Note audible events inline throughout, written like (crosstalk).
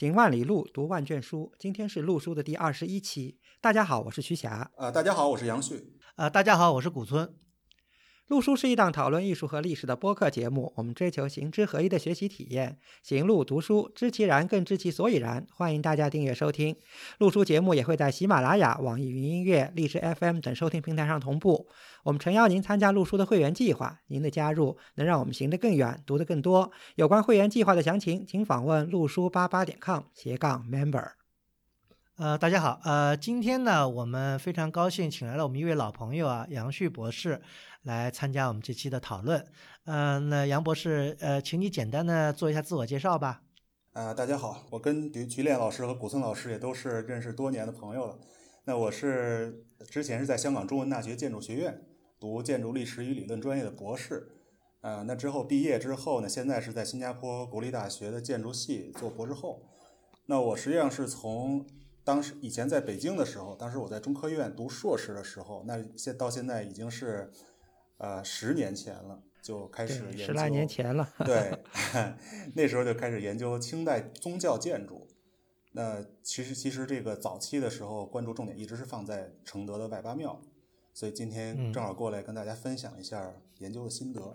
行万里路，读万卷书。今天是录书的第二十一期。大家好，我是徐霞。呃，大家好，我是杨旭。呃，大家好，我是古村。路书是一档讨论艺术和历史的播客节目，我们追求行知合一的学习体验。行路读书，知其然，更知其所以然。欢迎大家订阅收听。路书节目也会在喜马拉雅、网易云音乐、荔枝 FM 等收听平台上同步。我们诚邀您参加路书的会员计划，您的加入能让我们行得更远，读得更多。有关会员计划的详情，请访问路书八八点 com 斜杠 member。呃，大家好，呃，今天呢，我们非常高兴请来了我们一位老朋友啊，杨旭博士来参加我们这期的讨论。嗯，那杨博士，呃，请你简单的做一下自我介绍吧。呃，大家好，我跟徐徐炼老师和古村老师也都是认识多年的朋友了。那我是之前是在香港中文大学建筑学院读建筑历史与理论专业的博士。呃，那之后毕业之后呢，现在是在新加坡国立大学的建筑系做博士后。那我实际上是从当时以前在北京的时候，当时我在中科院读硕士的时候，那现到现在已经是呃十年前了，就开始研究十来年前了。对，(laughs) 那时候就开始研究清代宗教建筑。那其实其实这个早期的时候，关注重点一直是放在承德的外八庙，所以今天正好过来跟大家分享一下研究的心得。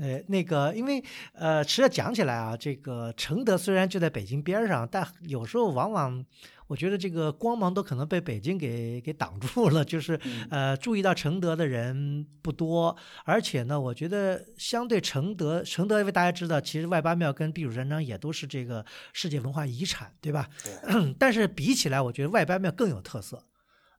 呃，那个，因为呃，其实讲起来啊，这个承德虽然就在北京边上，但有时候往往我觉得这个光芒都可能被北京给给挡住了，就是呃，注意到承德的人不多，而且呢，我觉得相对承德，承德因为大家知道，其实外八庙跟避暑山庄也都是这个世界文化遗产，对吧？对。(clears throat) 但是比起来，我觉得外八庙更有特色。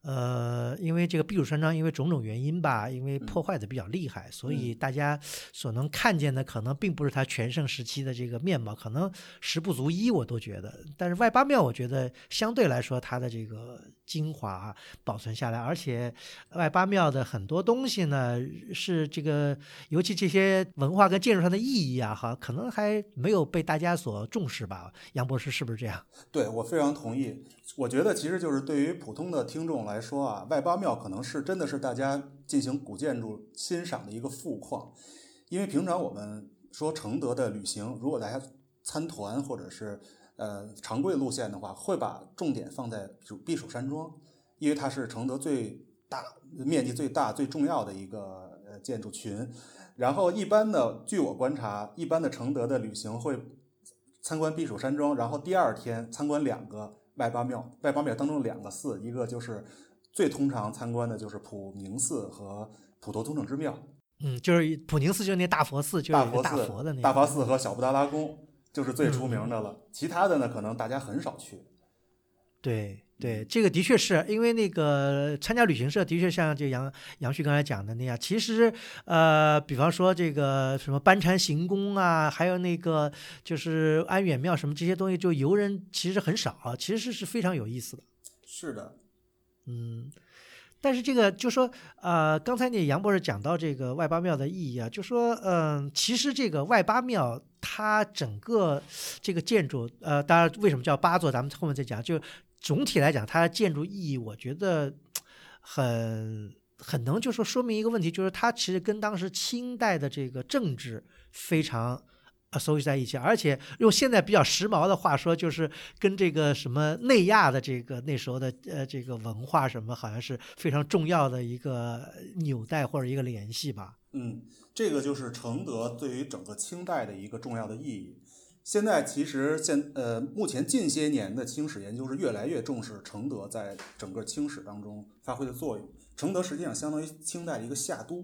呃，因为这个避暑山庄，因为种种原因吧，因为破坏的比较厉害，所以大家所能看见的可能并不是它全盛时期的这个面貌，可能十不足一，我都觉得。但是外八庙，我觉得相对来说它的这个精华保存下来，而且外八庙的很多东西呢，是这个尤其这些文化跟建筑上的意义啊，哈，可能还没有被大家所重视吧？杨博士是不是这样？对我非常同意。我觉得其实就是对于普通的听众来说啊，外八庙可能是真的是大家进行古建筑欣赏的一个富矿，因为平常我们说承德的旅行，如果大家参团或者是呃常规路线的话，会把重点放在避暑山庄，因为它是承德最大面积最大最重要的一个呃建筑群。然后一般的，据我观察，一般的承德的旅行会参观避暑山庄，然后第二天参观两个。外八庙，外八庙当中两个寺，一个就是最通常参观的，就是普宁寺和普陀通正之庙。嗯，就是普宁寺，就是那大佛寺，就是大佛的那大佛寺和小布达拉宫，就是最出名的了。其他的呢，可能大家很少去。对。对，这个的确是因为那个参加旅行社，的确像这杨杨旭刚才讲的那样。其实，呃，比方说这个什么班禅行宫啊，还有那个就是安远庙什么这些东西，就游人其实很少，其实是非常有意思的。是的，嗯，但是这个就说，呃，刚才那杨博士讲到这个外八庙的意义啊，就说，嗯，其实这个外八庙它整个这个建筑，呃，当然为什么叫八座，咱们后面再讲，就。总体来讲，它的建筑意义，我觉得很很能，就说说明一个问题，就是它其实跟当时清代的这个政治非常啊收集在一起，而且用现在比较时髦的话说，就是跟这个什么内亚的这个那时候的呃这个文化什么，好像是非常重要的一个纽带或者一个联系吧。嗯，这个就是承德对于整个清代的一个重要的意义。现在其实现呃，目前近些年的清史研究是越来越重视承德在整个清史当中发挥的作用。承德实际上相当于清代的一个夏都，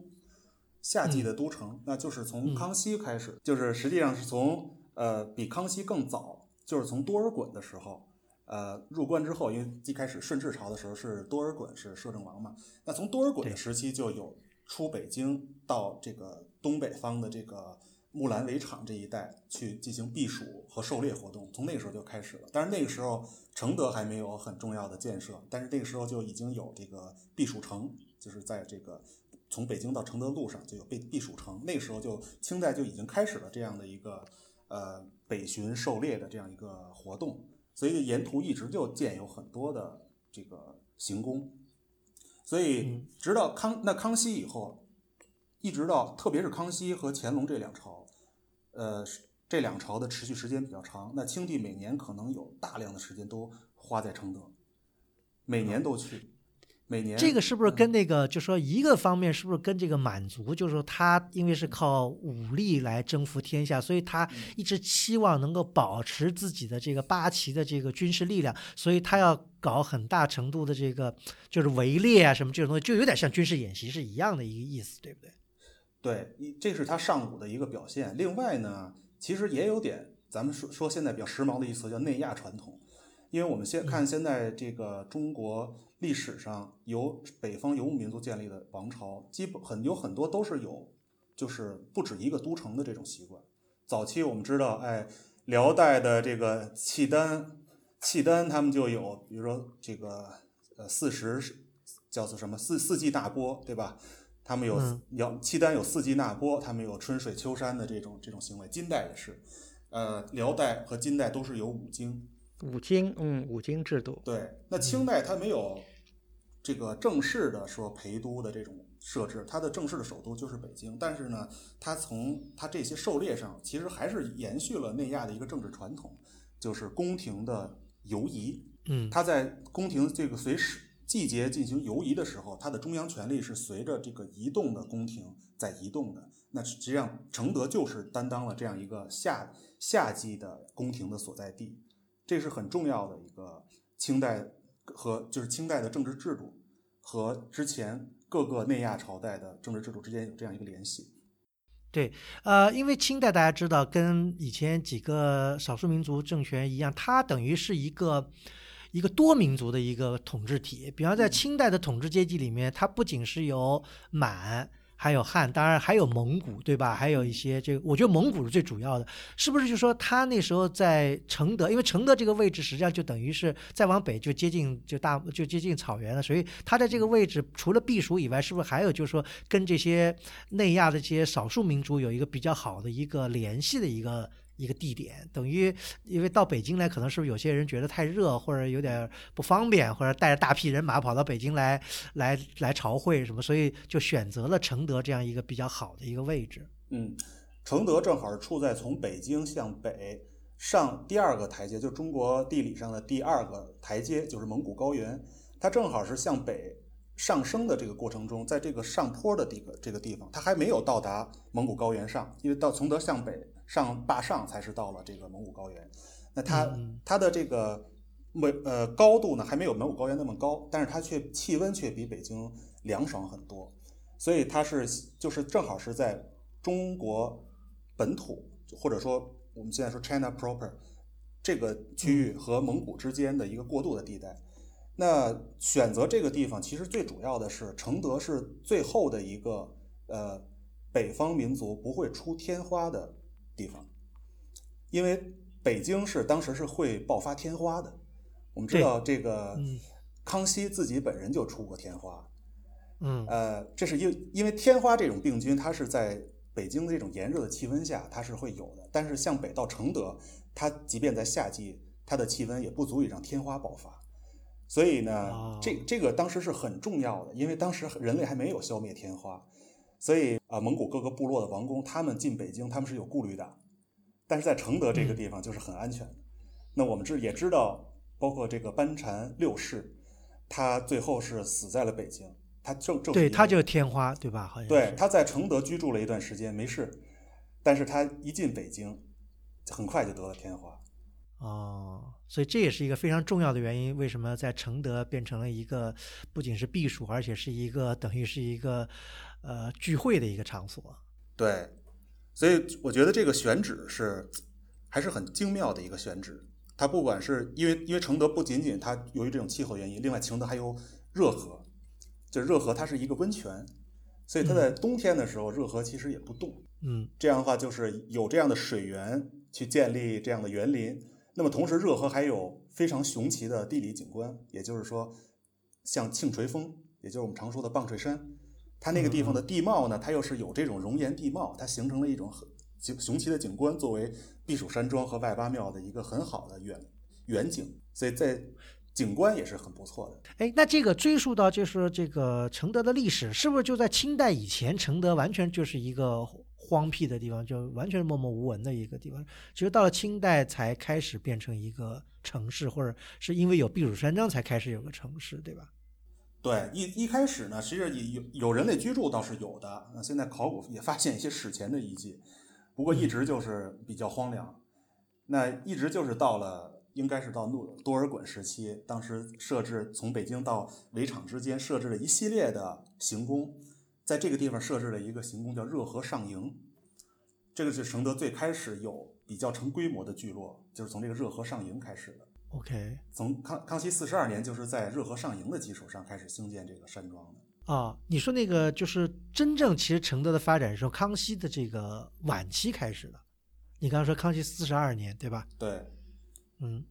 夏季的都城，那就是从康熙开始，就是实际上是从呃比康熙更早，就是从多尔衮的时候，呃入关之后，因为一开始顺治朝的时候是多尔衮是摄政王嘛，那从多尔衮的时期就有出北京到这个东北方的这个。木兰围场这一带去进行避暑和狩猎活动，从那个时候就开始了。但是那个时候承德还没有很重要的建设，但是那个时候就已经有这个避暑城，就是在这个从北京到承德路上就有避避暑城。那个时候就清代就已经开始了这样的一个呃北巡狩猎的这样一个活动，所以沿途一直就建有很多的这个行宫。所以直到康那康熙以后，一直到特别是康熙和乾隆这两朝。呃，这两朝的持续时间比较长。那清帝每年可能有大量的时间都花在承德，每年都去。每年这个是不是跟那个，就说一个方面是不是跟这个满族，就是说他因为是靠武力来征服天下，所以他一直期望能够保持自己的这个八旗的这个军事力量，所以他要搞很大程度的这个就是围猎啊什么这种东西，就有点像军事演习是一样的一个意思，对不对？对，这是他上古的一个表现。另外呢，其实也有点咱们说说现在比较时髦的一词叫内亚传统，因为我们先看现在这个中国。历史上由北方游牧民族建立的王朝，基本很有很多都是有，就是不止一个都城的这种习惯。早期我们知道，哎，辽代的这个契丹，契丹他们就有，比如说这个呃四时叫做什么四四季大波，对吧？他们有辽契丹有四季纳波，他们有春水秋山的这种这种行为。金代也是，呃，辽代和金代都是有五经。五经，嗯，五经制度。对，那清代它没有这个正式的说陪都的这种设置，它的正式的首都就是北京。但是呢，它从它这些狩猎上，其实还是延续了内亚的一个政治传统，就是宫廷的游移。嗯，它在宫廷这个随时季节进行游移的时候，它的中央权力是随着这个移动的宫廷在移动的。那实际上，承德就是担当了这样一个夏夏季的宫廷的所在地。这是很重要的一个清代和就是清代的政治制度和之前各个内亚朝代的政治制度之间有这样一个联系。对，呃，因为清代大家知道跟以前几个少数民族政权一样，它等于是一个一个多民族的一个统治体。比方在清代的统治阶级里面，它不仅是有满。还有汉，当然还有蒙古，对吧？还有一些这个，我觉得蒙古是最主要的，是不是？就说他那时候在承德，因为承德这个位置实际上就等于是再往北就接近就大就接近草原了，所以他在这个位置除了避暑以外，是不是还有就是说跟这些内亚的这些少数民族有一个比较好的一个联系的一个？一个地点等于，因为到北京来，可能是不是有些人觉得太热，或者有点不方便，或者带着大批人马跑到北京来，来来朝会什么，所以就选择了承德这样一个比较好的一个位置。嗯，承德正好处在从北京向北上第二个台阶，就中国地理上的第二个台阶，就是蒙古高原，它正好是向北上升的这个过程中，在这个上坡的这个这个地方，它还没有到达蒙古高原上，因为到承德向北。上坝上才是到了这个蒙古高原，那它它的这个没呃高度呢还没有蒙古高原那么高，但是它却气温却比北京凉爽很多，所以它是就是正好是在中国本土或者说我们现在说 China proper 这个区域和蒙古之间的一个过渡的地带。那选择这个地方其实最主要的是承德是最后的一个呃北方民族不会出天花的。地方，因为北京是当时是会爆发天花的。我们知道这个康熙自己本人就出过天花。嗯，呃，这是因因为天花这种病菌，它是在北京的这种炎热的气温下，它是会有的。但是向北到承德，它即便在夏季，它的气温也不足以让天花爆发。所以呢，这这个当时是很重要的，因为当时人类还没有消灭天花。所以啊，蒙古各个部落的王公，他们进北京，他们是有顾虑的，但是在承德这个地方就是很安全的。那我们知也知道，包括这个班禅六世，他最后是死在了北京，他正正对他就是天花，对吧？好像对他在承德居住了一段时间没事，但是他一进北京，很快就得了天花。哦，所以这也是一个非常重要的原因，为什么在承德变成了一个不仅是避暑，而且是一个等于是一个。呃，聚会的一个场所，对，所以我觉得这个选址是还是很精妙的一个选址。它不管是因为因为承德不仅仅它由于这种气候原因，另外承德还有热河，就热河它是一个温泉，所以它在冬天的时候热河其实也不冻。嗯，这样的话就是有这样的水源去建立这样的园林。那么同时热河还有非常雄奇的地理景观，也就是说像庆垂峰，也就是我们常说的棒槌山。它那个地方的地貌呢，它又是有这种熔岩地貌，它形成了一种很雄雄奇的景观，作为避暑山庄和外八庙的一个很好的远远景，所以在景观也是很不错的。哎，那这个追溯到就是这个承德的历史，是不是就在清代以前，承德完全就是一个荒僻的地方，就完全默默无闻的一个地方。其实到了清代才开始变成一个城市，或者是因为有避暑山庄才开始有个城市，对吧？对，一一开始呢，实际上有有人类居住倒是有的。那现在考古也发现一些史前的遗迹，不过一直就是比较荒凉。那一直就是到了，应该是到诺多尔衮时期，当时设置从北京到围场之间设置了一系列的行宫，在这个地方设置了一个行宫叫热河上营，这个是承德最开始有比较成规模的聚落，就是从这个热河上营开始的。OK，从康康熙四十二年，就是在热河上营的基础上开始兴建这个山庄的。啊，你说那个就是真正其实承德的发展是从康熙的这个晚期开始的。你刚刚说康熙四十二年，对吧？对，嗯，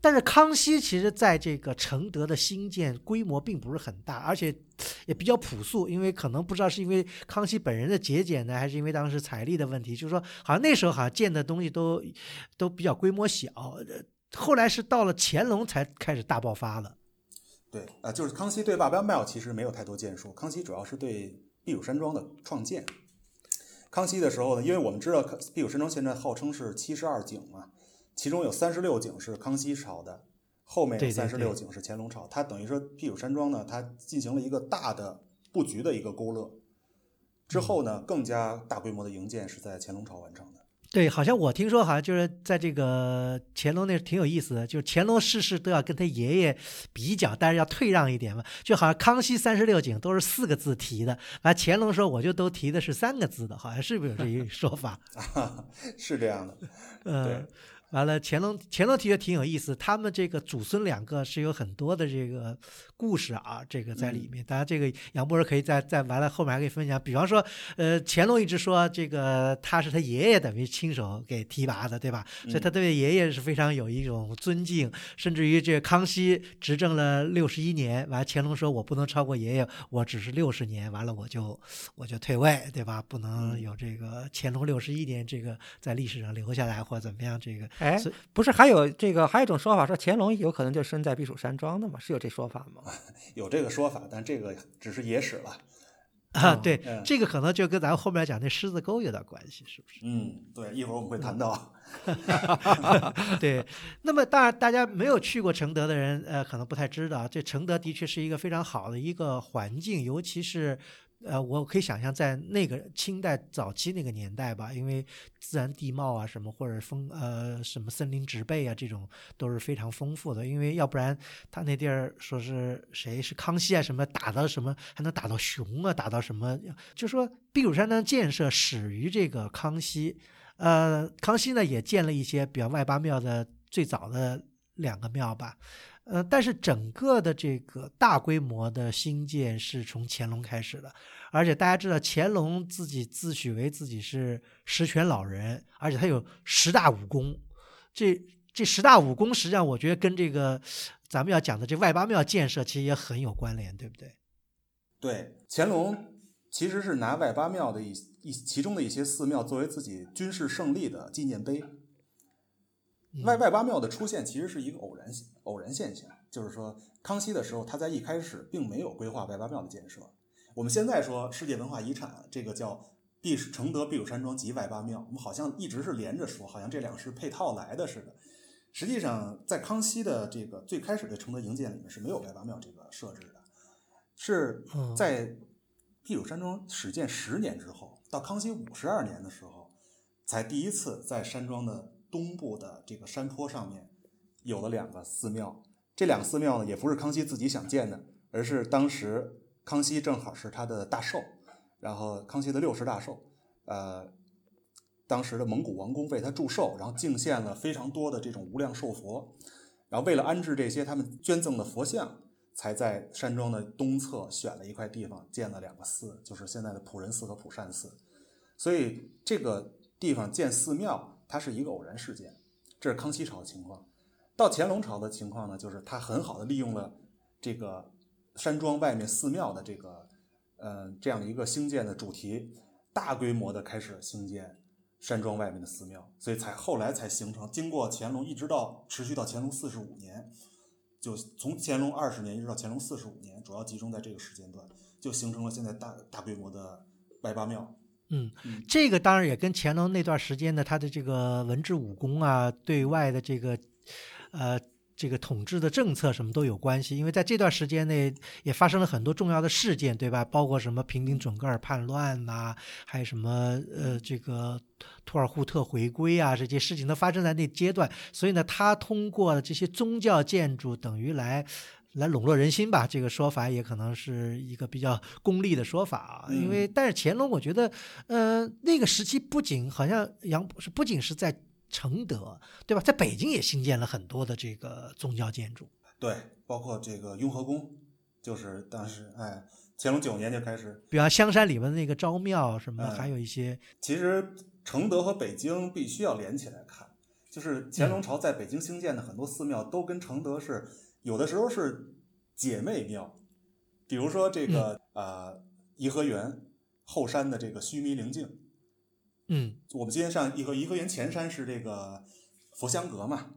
但是康熙其实在这个承德的兴建规模并不是很大，而且也比较朴素，因为可能不知道是因为康熙本人的节俭呢，还是因为当时财力的问题，就是说好像那时候好像建的东西都都比较规模小，呃后来是到了乾隆才开始大爆发了。对，啊、就是康熙对八八庙其实没有太多建树，康熙主要是对避暑山庄的创建。康熙的时候呢，因为我们知道避暑山庄现在号称是七十二景嘛，其中有三十六景是康熙朝的，后面三十六景是乾隆朝。它等于说避暑山庄呢，它进行了一个大的布局的一个勾勒。之后呢，更加大规模的营建是在乾隆朝完成的。对，好像我听说，好像就是在这个乾隆那挺有意思的，就是乾隆事事都要跟他爷爷比较，但是要退让一点嘛。就好像康熙三十六景都是四个字提的，完乾隆说我就都提的是三个字的，好像是不是有这一说法？(laughs) 是这样的，(laughs) 呃，完了，乾隆乾隆提的挺有意思，他们这个祖孙两个是有很多的这个故事啊，这个在里面。当然，这个杨博士可以在在完了后面还可以分享。比方说，呃，乾隆一直说这个他是他爷爷等于亲手给提拔的，对吧？所以他对爷爷是非常有一种尊敬，甚至于这个康熙执政了六十一年，完了乾隆说我不能超过爷爷，我只是六十年，完了我就我就退位，对吧？不能有这个乾隆六十一年这个在历史上留下来或怎么样这个。哎，不是还有这个还有一种说法说乾隆有可能就生在避暑山庄的吗？是有这说法吗？(laughs) 有这个说法，但这个只是野史了。啊，嗯对，嗯这个可能就跟咱们后面讲那狮子沟有点关系，是不是？嗯，对，一会儿我们会谈到。(laughs) 对，那么当然，大家没有去过承德的人，呃，可能不太知道，这承德的确是一个非常好的一个环境，尤其是。呃，我可以想象，在那个清代早期那个年代吧，因为自然地貌啊什么，或者风呃什么森林植被啊，这种都是非常丰富的。因为要不然他那地儿说是谁是康熙啊什么打到什么，还能打到熊啊，打到什么，就说避暑山庄建设始于这个康熙，呃，康熙呢也建了一些比较外八庙的最早的两个庙吧，呃，但是整个的这个大规模的兴建是从乾隆开始的，而且大家知道乾隆自己自诩为自己是十全老人，而且他有十大武功，这这十大武功实际上我觉得跟这个咱们要讲的这外八庙建设其实也很有关联，对不对？对，乾隆其实是拿外八庙的一一其中的一些寺庙作为自己军事胜利的纪念碑。外外八庙的出现其实是一个偶然偶然现象，就是说康熙的时候，他在一开始并没有规划外八庙的建设。我们现在说世界文化遗产，这个叫避暑承德避暑山庄及外八庙，我们好像一直是连着说，好像这两个是配套来的似的。实际上，在康熙的这个最开始的承德营建里面是没有外八庙这个设置的，是在避暑山庄始建十年之后，到康熙五十二年的时候，才第一次在山庄的东部的这个山坡上面有了两个寺庙。这两个寺庙呢，也不是康熙自己想建的，而是当时康熙正好是他的大寿，然后康熙的六十大寿，呃，当时的蒙古王公为他祝寿，然后敬献了非常多的这种无量寿佛，然后为了安置这些他们捐赠的佛像，才在山庄的东侧选了一块地方建了两个寺，就是现在的普仁寺和普善寺。所以这个地方建寺庙，它是一个偶然事件。这是康熙朝的情况。到乾隆朝的情况呢，就是他很好的利用了这个山庄外面寺庙的这个呃这样一个兴建的主题，大规模的开始兴建山庄外面的寺庙，所以才后来才形成。经过乾隆一直到持续到乾隆四十五年，就从乾隆二十年一直到乾隆四十五年，主要集中在这个时间段，就形成了现在大大规模的外八庙。嗯嗯，这个当然也跟乾隆那段时间的他的这个文治武功啊，对外的这个呃这个统治的政策什么都有关系。因为在这段时间内也发生了很多重要的事件，对吧？包括什么平定准噶尔叛乱呐、还有什么呃这个土尔扈特回归啊，这些事情都发生在那阶段。所以呢，他通过这些宗教建筑，等于来。来笼络人心吧，这个说法也可能是一个比较功利的说法啊。因为，但是乾隆，我觉得，呃，那个时期不仅好像杨博士不仅是在承德，对吧？在北京也新建了很多的这个宗教建筑。对，包括这个雍和宫，就是当时哎，乾隆九年就开始。比方香山里面的那个昭庙什么还有一些，其实承德和北京必须要连起来看，就是乾隆朝在北京兴建的很多寺庙都跟承德是有的时候是姐妹庙，比如说这个呃颐和园后山的这个须弥灵境，嗯，我们今天上颐和颐和园前山是这个佛香阁嘛，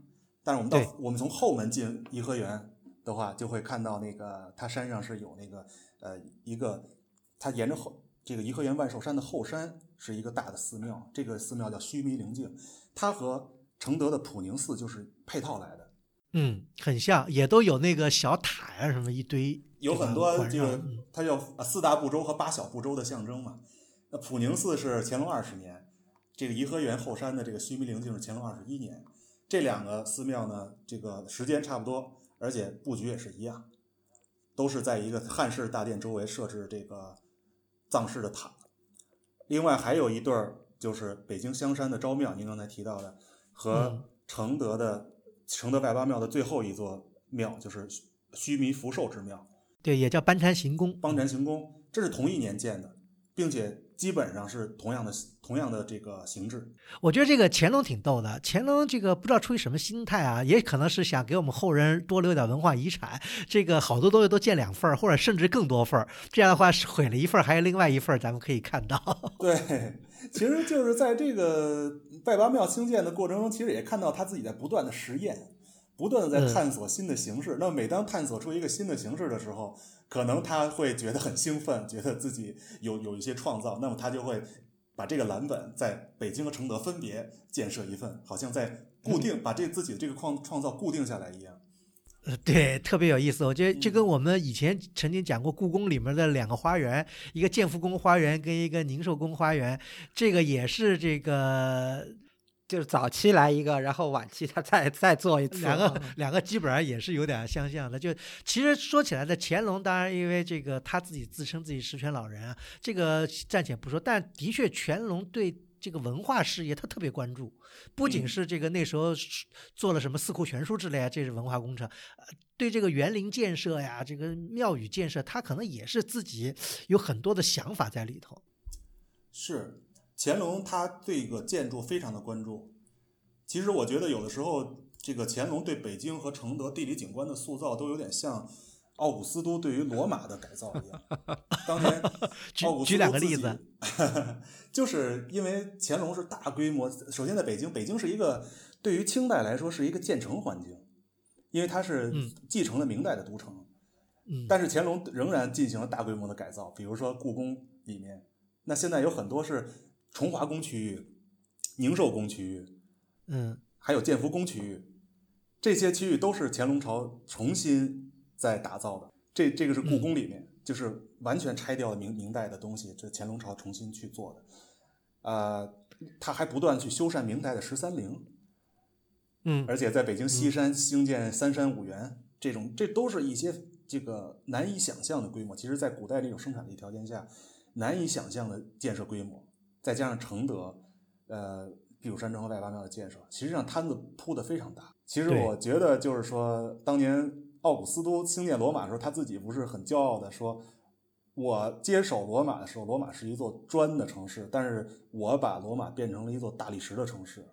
但是我们到我们从后门进颐和园的话，就会看到那个它山上是有那个呃一个，它沿着后这个颐和园万寿山的后山是一个大的寺庙，这个寺庙叫须弥灵境，它和承德的普宁寺就是配套来的，嗯，很像，也都有那个小塔呀、什么一堆，有很多环这个它叫呃四大部洲和八小部洲的象征嘛。那普宁寺是乾隆二十年，这个颐和园后山的这个须弥灵就是乾隆二十一年。这两个寺庙呢，这个时间差不多，而且布局也是一样，都是在一个汉式大殿周围设置这个藏式的塔。另外还有一对儿就是北京香山的昭庙，您刚才提到的，和嗯承德的承德外八庙的最后一座庙，就是须弥福寿之庙。对，也叫班禅行宫。班禅行宫，这是同一年建的，并且基本上是同样的同样的这个形制。我觉得这个乾隆挺逗的，乾隆这个不知道出于什么心态啊，也可能是想给我们后人多留点文化遗产。这个好多东西都建两份儿，或者甚至更多份儿，这样的话毁了一份儿，还有另外一份儿，咱们可以看到。(laughs) 对，其实就是在这个拜八庙兴建的过程中，其实也看到他自己在不断的实验，不断的在嗯探索新的形式。那每当探索出一个新的形式的时候，可能他会觉得很兴奋，觉得自己有有一些创造，那么他就会把这个蓝本在北京和承德分别建设一份，好像在固定、把这自己的这个创创造固定下来一样。呃，对，特别有意思。我觉得就跟我们以前曾经讲过故宫里面的两个花园，一个建福宫花园跟一个宁寿宫花园，这个也是这个就是早期来一个，然后晚期他再再做一次。两个嗯两个基本上也是有点相像的。就其实说起来的，乾隆当然因为这个他自己自称自己十全老人啊，这个暂且不说，但的确乾隆对。这个文化事业他特别关注，不仅嗯是这个那时候做了什么四库全书之类啊，这是文化工程，呃，对这个园林建设呀，这个庙宇建设，他可能也是自己有很多的想法在里头。是乾隆他对这个建筑非常的关注。其实我觉得有的时候，这个乾隆对北京和承德地理景观的塑造，都有点像奥古斯都对于罗马的改造一样。(laughs) 当年举奥古斯举两都自己个例子，(laughs) 就是因为乾隆是大规模，首先在北京，北京是一个对于清代来说是一个建成环境，因为它是嗯继承了明代的都城。嗯，但是乾隆仍然进行了大规模的改造，比如说故宫里面，那现在有很多是崇华宫区域、宁寿宫区域，嗯还有建福宫区域，这些区域都是乾隆朝重新在打造的。这这个是故宫里面，就是完全拆掉了明明代的东西，这乾隆朝重新去做的。呃，他还不断去修缮明代的十三陵，嗯而且在北京西山兴建三山五园，这种这都是一些这个难以想象的规模。其实，在古代这种生产力条件下，难以想象的建设规模，再加上承德，呃，避暑山庄和外八庙的建设，其实际上摊子铺的非常大。其实我觉得，就是说，当年奥古斯都兴建罗马的时候，他自己不是很骄傲的说。我接手罗马的时候，罗马是一座砖的城市，但是我把罗马变成了一座大理石的城市。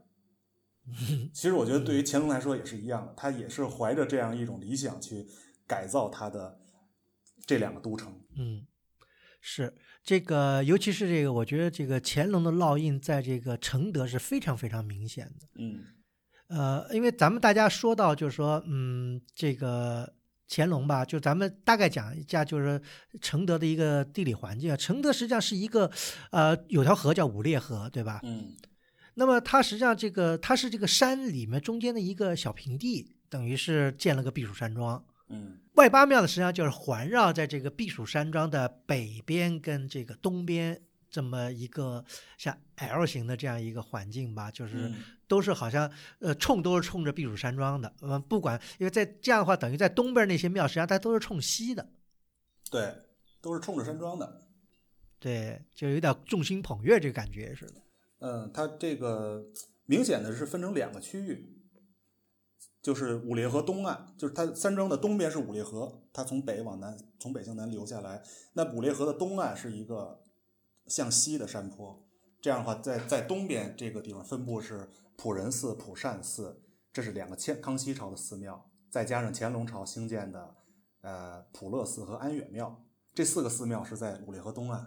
(laughs) 其实我觉得对于乾隆来说也是一样的，他也是怀着这样一种理想去改造他的这两个都城。嗯，是这个，尤其是这个，我觉得这个乾隆的烙印在这个承德是非常非常明显的。嗯呃，因为咱们大家说到，就是说，嗯，这个乾隆吧，就咱们大概讲一下，就是承德的一个地理环境啊。承德实际上是一个，呃，有条河叫五列河，对吧？嗯那么它实际上这个它是这个山里面中间的一个小平地，等于是建了个避暑山庄。嗯外八庙呢，实际上就是环绕在这个避暑山庄的北边跟这个东边这么一个像 L 型的这样一个环境吧，就是嗯都是好像呃冲都是冲着避暑山庄的，呃不管因为在这样的话，等于在东边那些庙实际上它都是冲西的，对，都是冲着山庄的。对，就有点众星捧月这个感觉似的。嗯，它这个明显的是分成两个区域，就是五列河东岸，就是它山庄的东边是五列河，它从北往南，从北向南流下来。那五列河的东岸是一个向西的山坡，这样的话，在在东边这个地方分布是普仁寺、普善寺，这是两个乾康熙朝的寺庙，再加上乾隆朝兴建的呃普乐寺和安远庙，这四个寺庙是在五里河东岸。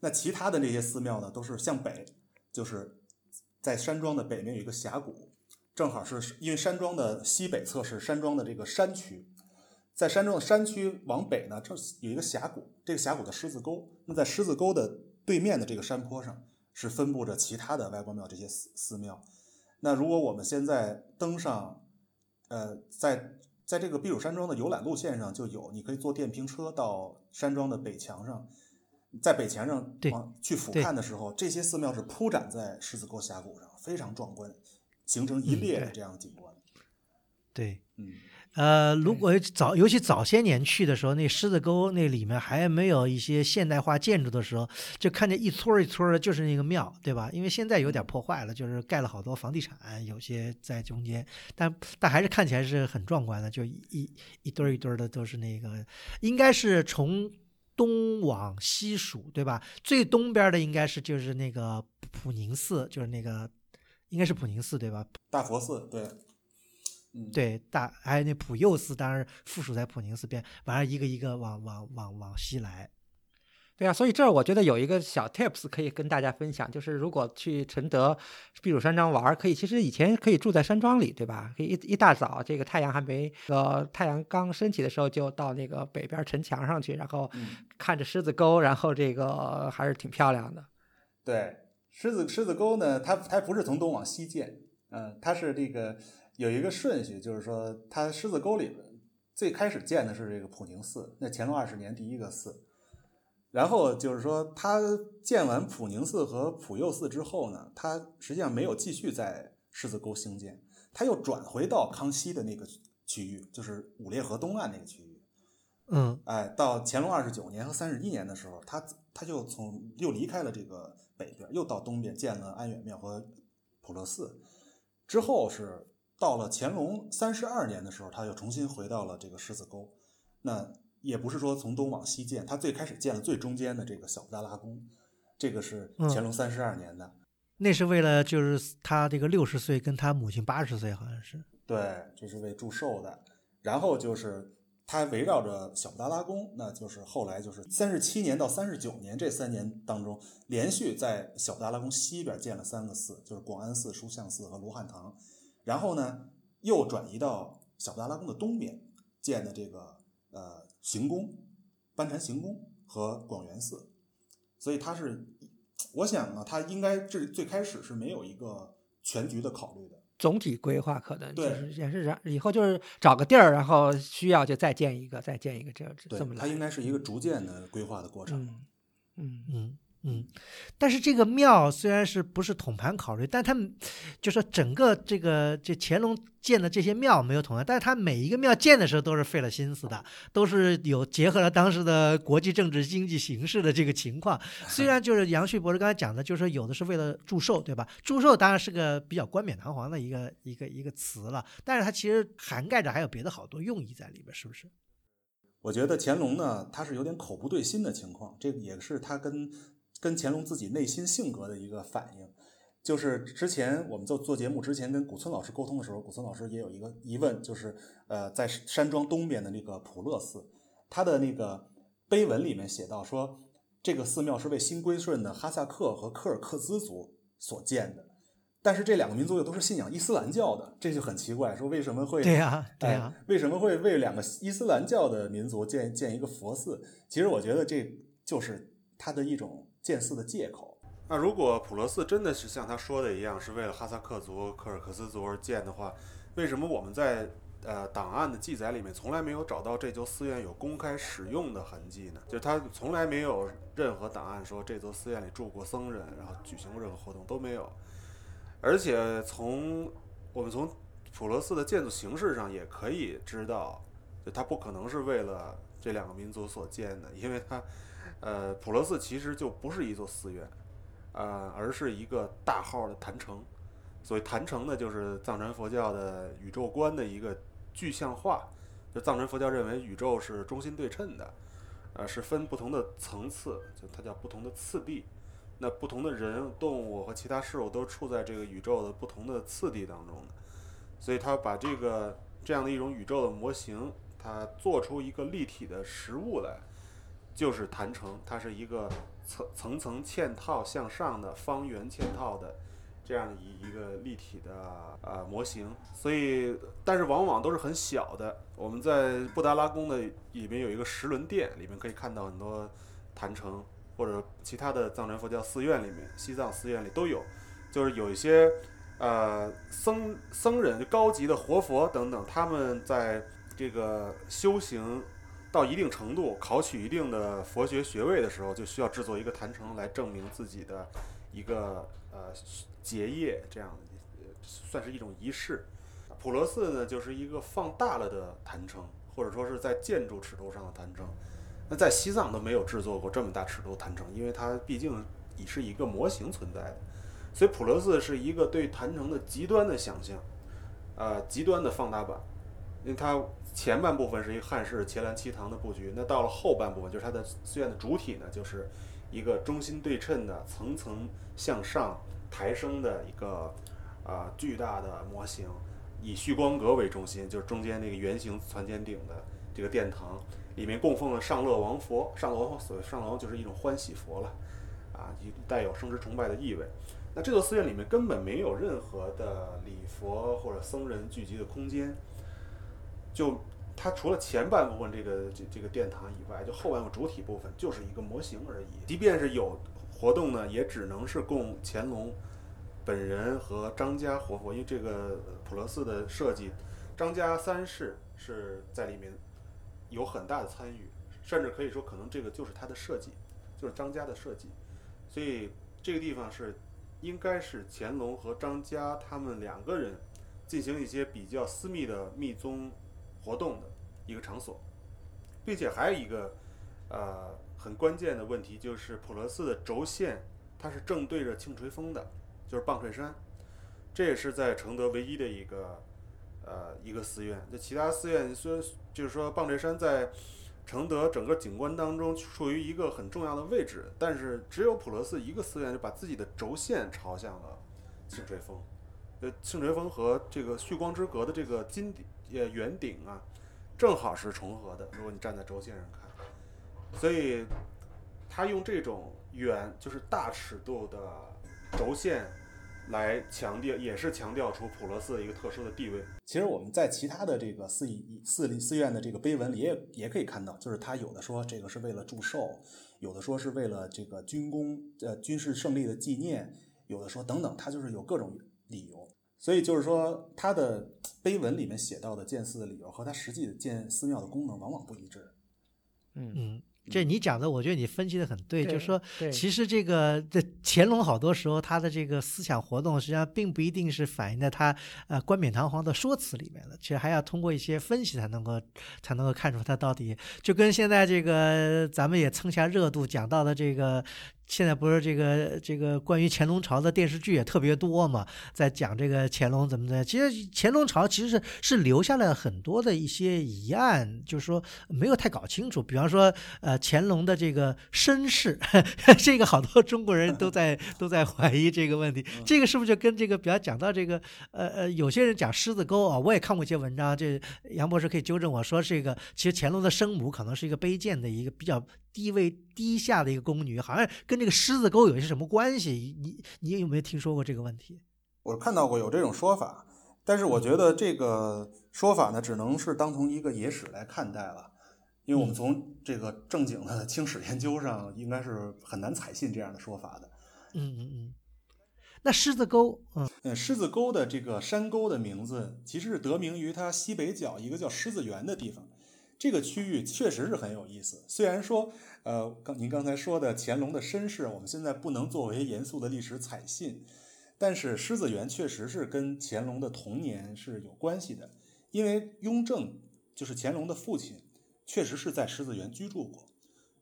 那其他的那些寺庙呢，都是向北，就是在山庄的北面有一个峡谷，正好是因为山庄的西北侧是山庄的这个山区，在山庄的山区往北呢，这有一个峡谷，这个峡谷的狮子沟。那在狮子沟的对面的这个山坡上，是分布着其他的外国庙这些寺寺庙。那如果我们现在登上，呃，在在这个避暑山庄的游览路线上就有，你可以坐电瓶车到山庄的北墙上，在北墙上往去俯瞰的时候，这些寺庙是铺展在狮子沟峡谷上，非常壮观，形成一列的这样的景观。对，嗯，呃，如果早，尤其早些年去的时候，那狮子沟那里面还没有一些现代化建筑的时候，就看见一撮儿一撮儿的，就是那个庙，对吧？因为现在有点破坏了，就是盖了好多房地产，有些在中间，但但还是看起来是很壮观的，就一一一堆儿一堆儿的都是那个，应该是从东往西数，对吧？最东边的应该是就是那个普宁寺，就是那个应该是普宁寺，对吧？大佛寺对，嗯，对，大还有那普佑寺，当然附属在普宁寺边，完了一个一个往往往往西来。对啊，所以这儿我觉得有一个小 tips 可以跟大家分享，就是如果去承德避暑山庄玩儿，可以其实以前可以住在山庄里，对吧？可以一一大早这个太阳还没呃太阳刚升起的时候，就到那个北边城墙上去，然后嗯看着狮子沟，然后这个还是挺漂亮的。对，狮子狮子沟呢，它它不是从东往西建，嗯、它是这个有一个顺序，就是说它狮子沟里最开始建的是这个普宁寺，那乾隆二十年第一个寺，然后就是说他建完普宁寺和普佑寺之后呢，他实际上没有继续在狮子沟兴建，他又转回到康熙的那个区域，就是五列河东岸那个区域。嗯哎，到乾隆二十九年和三十一年的时候，他他就从又离开了这个北边，又到东边建了安远庙和普乐寺。之后是到了乾隆三十二年的时候，他又重新回到了这个狮子沟。那也不是说从东往西建，他最开始建了最中间的这个小布达拉宫，这个是嗯乾隆三十二年的。那是为了就是他这个六十岁跟他母亲八十岁好像是。对，这是为祝寿的。然后就是他围绕着小布达拉宫，那就是后来就是三十七年到三十九年这三年当中，连续在小布达拉宫西边建了三个寺，就是广安寺、书相寺和罗汉堂。然后呢，又转移到小布达拉宫的东边建的这个呃行宫、班禅行宫和广元寺。所以它是，我想啊，它应该这最开始是没有一个全局的考虑的。总体规划可能就对是也是然以后就是找个地儿，然后需要就再建一个，再建一个，这对这么，来它。应该是一个逐渐的规划的过程。嗯嗯嗯嗯，但是这个庙虽然是不是统盘考虑，但他们就说整个这个这乾隆建的这些庙没有统盘，但是他每一个庙建的时候都是费了心思的，都是有结合了当时的国际政治经济形势的这个情况。(laughs) 虽然就是杨旭博士刚才讲的，就是说有的是为了祝寿，对吧？祝寿当然是个比较冠冕堂皇的一个一个一个词了，但是它其实涵盖着还有别的好多用意在里边，是不是？我觉得乾隆呢，他是有点口不对心的情况，这个也是他跟跟乾隆自己内心性格的一个反应。就是之前我们做做节目之前跟古村老师沟通的时候，古村老师也有一个疑问，就是呃，在山庄东边的那个普乐寺，他的那个碑文里面写到说，这个寺庙是为新归顺的哈萨克和柯尔克孜族所建的。但是这两个民族又都是信仰伊斯兰教的，这就很奇怪，说为什么会对呀、对呀、哎为什么会为两个伊斯兰教的民族建建一个佛寺？其实我觉得这就是他的一种建寺的借口。那如果普罗寺真的是像他说的一样，是为了哈萨克族、柯尔克斯族而建的话，为什么我们在呃档案的记载里面从来没有找到这座寺院有公开使用的痕迹呢？就是他从来没有任何档案说这座寺院里住过僧人，然后举行过任何活动都没有。而且从我们从普罗寺的建筑形式上也可以知道，就它不可能是为了这两个民族所建的，因为它呃普罗寺其实就不是一座寺院。呃，而是一个大号的坛城。所谓坛城呢，就是藏传佛教的宇宙观的一个具象化。就藏传佛教认为宇宙是中心对称的，呃，是分不同的层次，就它叫不同的次第。那不同的人、动物和其他事物都处在这个宇宙的不同的次第当中的，所以他把这个这样的一种宇宙的模型，它做出一个立体的实物来，就是坛城，它是一个层层层嵌套向上的方圆嵌套的这样一一个立体的呃模型，所以但是往往都是很小的。我们在布达拉宫的里面有一个石轮殿，里面可以看到很多坛城，或者其他的藏传佛教寺院里面，西藏寺院里都有，就是有一些呃僧僧人、高级的活佛等等，他们在这个修行到一定程度，考取一定的佛学学位的时候，就需要制作一个坛城来证明自己的一个呃结业，这样算是一种仪式。普罗寺呢，就是一个放大了的坛城，或者说是在建筑尺度上的坛城。那在西藏都没有制作过这么大尺度坛城，因为它毕竟已是一个模型存在的，所以普罗寺是一个对坛城的极端的想象，呃，极端的放大版。因为它前半部分是一个汉式伽蓝七堂的布局，那到了后半部分，就是它的寺院的主体呢，就是一个中心对称的、层层向上抬升的一个啊、巨大的模型，以旭光阁为中心，就是中间那个圆形攒尖顶的这个殿堂，里面供奉了上乐王佛。上乐王所上乐就是一种欢喜佛了，啊，一带有生殖崇拜的意味。那这座寺院里面根本没有任何的礼佛或者僧人聚集的空间，就它除了前半部分这个这这个殿堂以外，就后半部主体部分就是一个模型而已。即便是有活动呢，也只能是供乾隆本人和张家活佛，因为这个普罗寺的设计，张家三世是在里面有很大的参与，甚至可以说可能这个就是他的设计，就是张家的设计，所以这个地方是应该是乾隆和张家他们两个人进行一些比较私密的密宗活动的一个场所，并且还有一个呃很关键的问题，就是普罗寺的轴线它是正对着庆垂峰的，就是棒槌山，这也是在承德唯一的一个呃一个寺院。那其他寺院虽然就是说棒槌山在承德整个景观当中处于一个很重要的位置，但是只有普罗寺一个寺院就把自己的轴线朝向了庆垂峰。呃，庆垂峰和这个旭光之阁的这个金顶呃圆顶啊，正好是重合的。如果你站在轴线上看，所以他用这种圆就是大尺度的轴线来强调，也是强调出普罗斯的一个特殊的地位。其实我们在其他的这个寺寺寺院的这个碑文里也也可以看到，就是他有的说这个是为了祝寿，有的说是为了这个军功呃军事胜利的纪念，有的说等等，他就是有各种理由。所以就是说，他的碑文里面写到的建寺的理由和他实际的建寺庙的功能往往不一致。嗯，嗯，这你讲的，我觉得你分析的很对，对就是说，其实这个这乾隆好多时候他的这个思想活动，实际上并不一定是反映在他呃冠冕堂皇的说辞里面的，其实还要通过一些分析才能够才能够看出他到底就跟现在这个咱们也蹭下热度讲到的这个。现在不是这个这个关于乾隆朝的电视剧也特别多嘛，在讲这个乾隆怎么的。其实乾隆朝其实是是留下了很多的一些疑案，就是说没有太搞清楚。比方说，呃，乾隆的这个身世，(laughs) 这个好多中国人都在都在怀疑这个问题。这个是不是就跟这个比方讲到这个呃呃，有些人讲狮子沟啊，我也看过一些文章，这杨博士可以纠正我说，这个其实乾隆的生母可能是一个卑贱的一个比较地位低下的一个宫女，好像跟这个狮子沟有些什么关系？你你有没有听说过这个问题？我看到过有这种说法，但是我觉得这个说法呢，只能是当从一个野史来看待了，因为我们从这个正经的清史研究上，应该是很难采信这样的说法的。嗯嗯嗯。那狮子沟，嗯，嗯，狮子沟的这个山沟的名字，其实是得名于它西北角一个叫狮子园的地方。这个区域确实是很有意思。虽然说，呃，刚您刚才说的乾隆的身世，我们现在不能作为严肃的历史采信，但是狮子园确实是跟乾隆的童年是有关系的。因为雍正就是乾隆的父亲，确实是在狮子园居住过。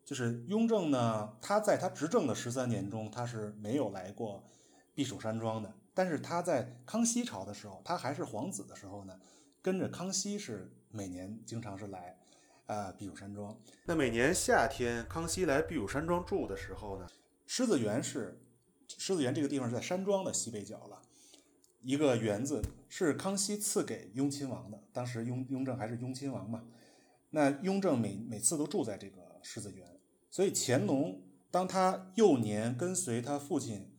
就是雍正呢，他在他执政的十三年中，他是没有来过。避暑山庄的，但是他在康熙朝的时候，他还是皇子的时候呢，跟着康熙是每年经常是来，呃，避暑山庄。那每年夏天康熙来避暑山庄住的时候呢，狮子园是狮子园这个地方是在山庄的西北角了，一个园子是康熙赐给雍亲王的，当时雍雍正还是雍亲王嘛，那雍正每每次都住在这个狮子园，所以乾隆当他幼年跟随他父亲。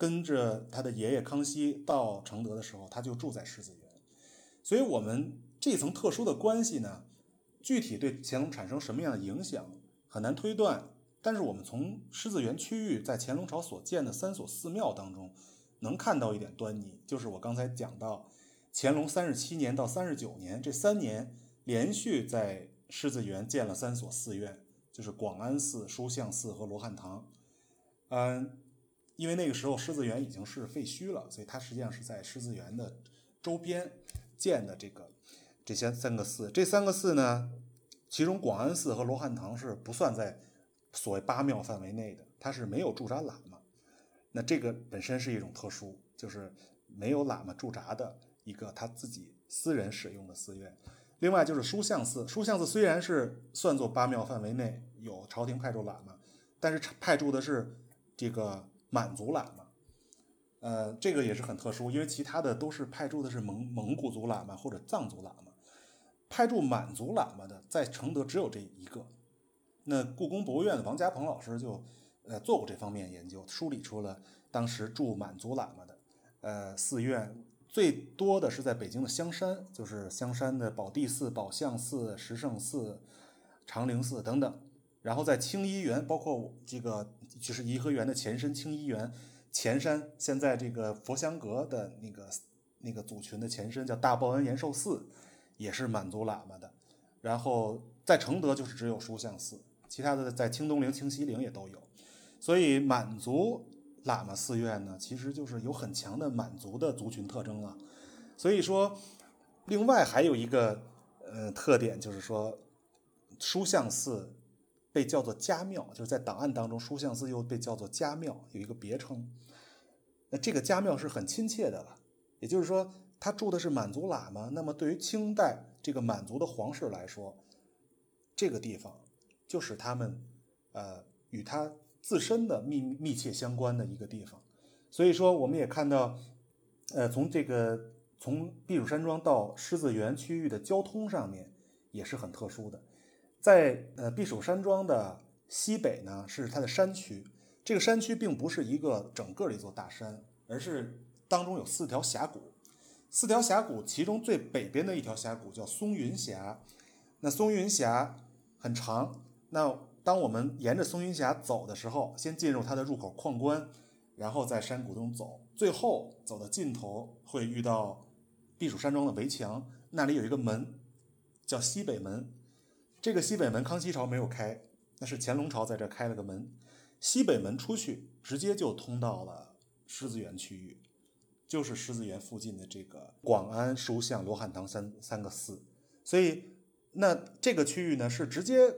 跟着他的爷爷康熙到承德的时候，他就住在狮子园，所以我们这层特殊的关系呢，具体对乾隆产生什么样的影响很难推断。但是我们从狮子园区域在乾隆朝所建的三所寺庙当中，能看到一点端倪，就是我刚才讲到，乾隆三十七年到三十九年这三年，连续在狮子园建了三所寺院，就是广安寺、书相寺和罗汉堂，嗯。因为那个时候狮子园已经是废墟了，所以它实际上是在狮子园的周边建的这个这些三个寺。这三个寺呢，其中广安寺和罗汉堂是不算在所谓八庙范围内的，它是没有驻扎喇嘛。那这个本身是一种特殊，就是没有喇嘛驻扎的一个他自己私人使用的寺院。另外就是书相寺，书相寺虽然是算作八庙范围内有朝廷派驻喇嘛，但是派驻的是这个。满族喇嘛，呃，这个也是很特殊，因为其他的都是派驻的是蒙蒙古族喇嘛或者藏族喇嘛，派驻满族喇嘛的在承德只有这一个。那故宫博物院的王家鹏老师就呃做过这方面研究，梳理出了当时驻满族喇嘛的呃寺院最多的是在北京的香山，就是香山的宝地寺、宝相寺、石圣寺、长陵寺等等。然后在清漪园，包括这个就是颐和园的前身清漪园前山，现在这个佛香阁的那个那个祖群的前身叫大报恩延寿寺，也是满族喇嘛的。然后在承德就是只有书相寺，其他的在清东陵、清西陵也都有。所以满族喇嘛寺院呢，其实就是有很强的满族的族群特征啊。所以说，另外还有一个呃特点就是说，书相寺。被叫做家庙，就是在档案当中，书相寺又被叫做家庙，有一个别称。那这个家庙是很亲切的了，也就是说，他住的是满族喇嘛。那么对于清代这个满族的皇室来说，这个地方就是他们呃与他自身的密密切相关的一个地方。所以说，我们也看到，呃，从这个从避暑山庄到狮子园区域的交通上面也是很特殊的。在呃避暑山庄的西北呢，是它的山区。这个山区并不是一个整个的一座大山，而是当中有四条峡谷。四条峡谷，其中最北边的一条峡谷叫松云峡。那松云峡很长。那当我们沿着松云峡走的时候，先进入它的入口矿关，然后在山谷中走，最后走到尽头会遇到避暑山庄的围墙，那里有一个门，叫西北门。这个西北门，康熙朝没有开，那是乾隆朝在这开了个门。西北门出去，直接就通到了狮子园区域，就是狮子园附近的这个广安、书相、罗汉堂三三个寺。所以，那这个区域呢，是直接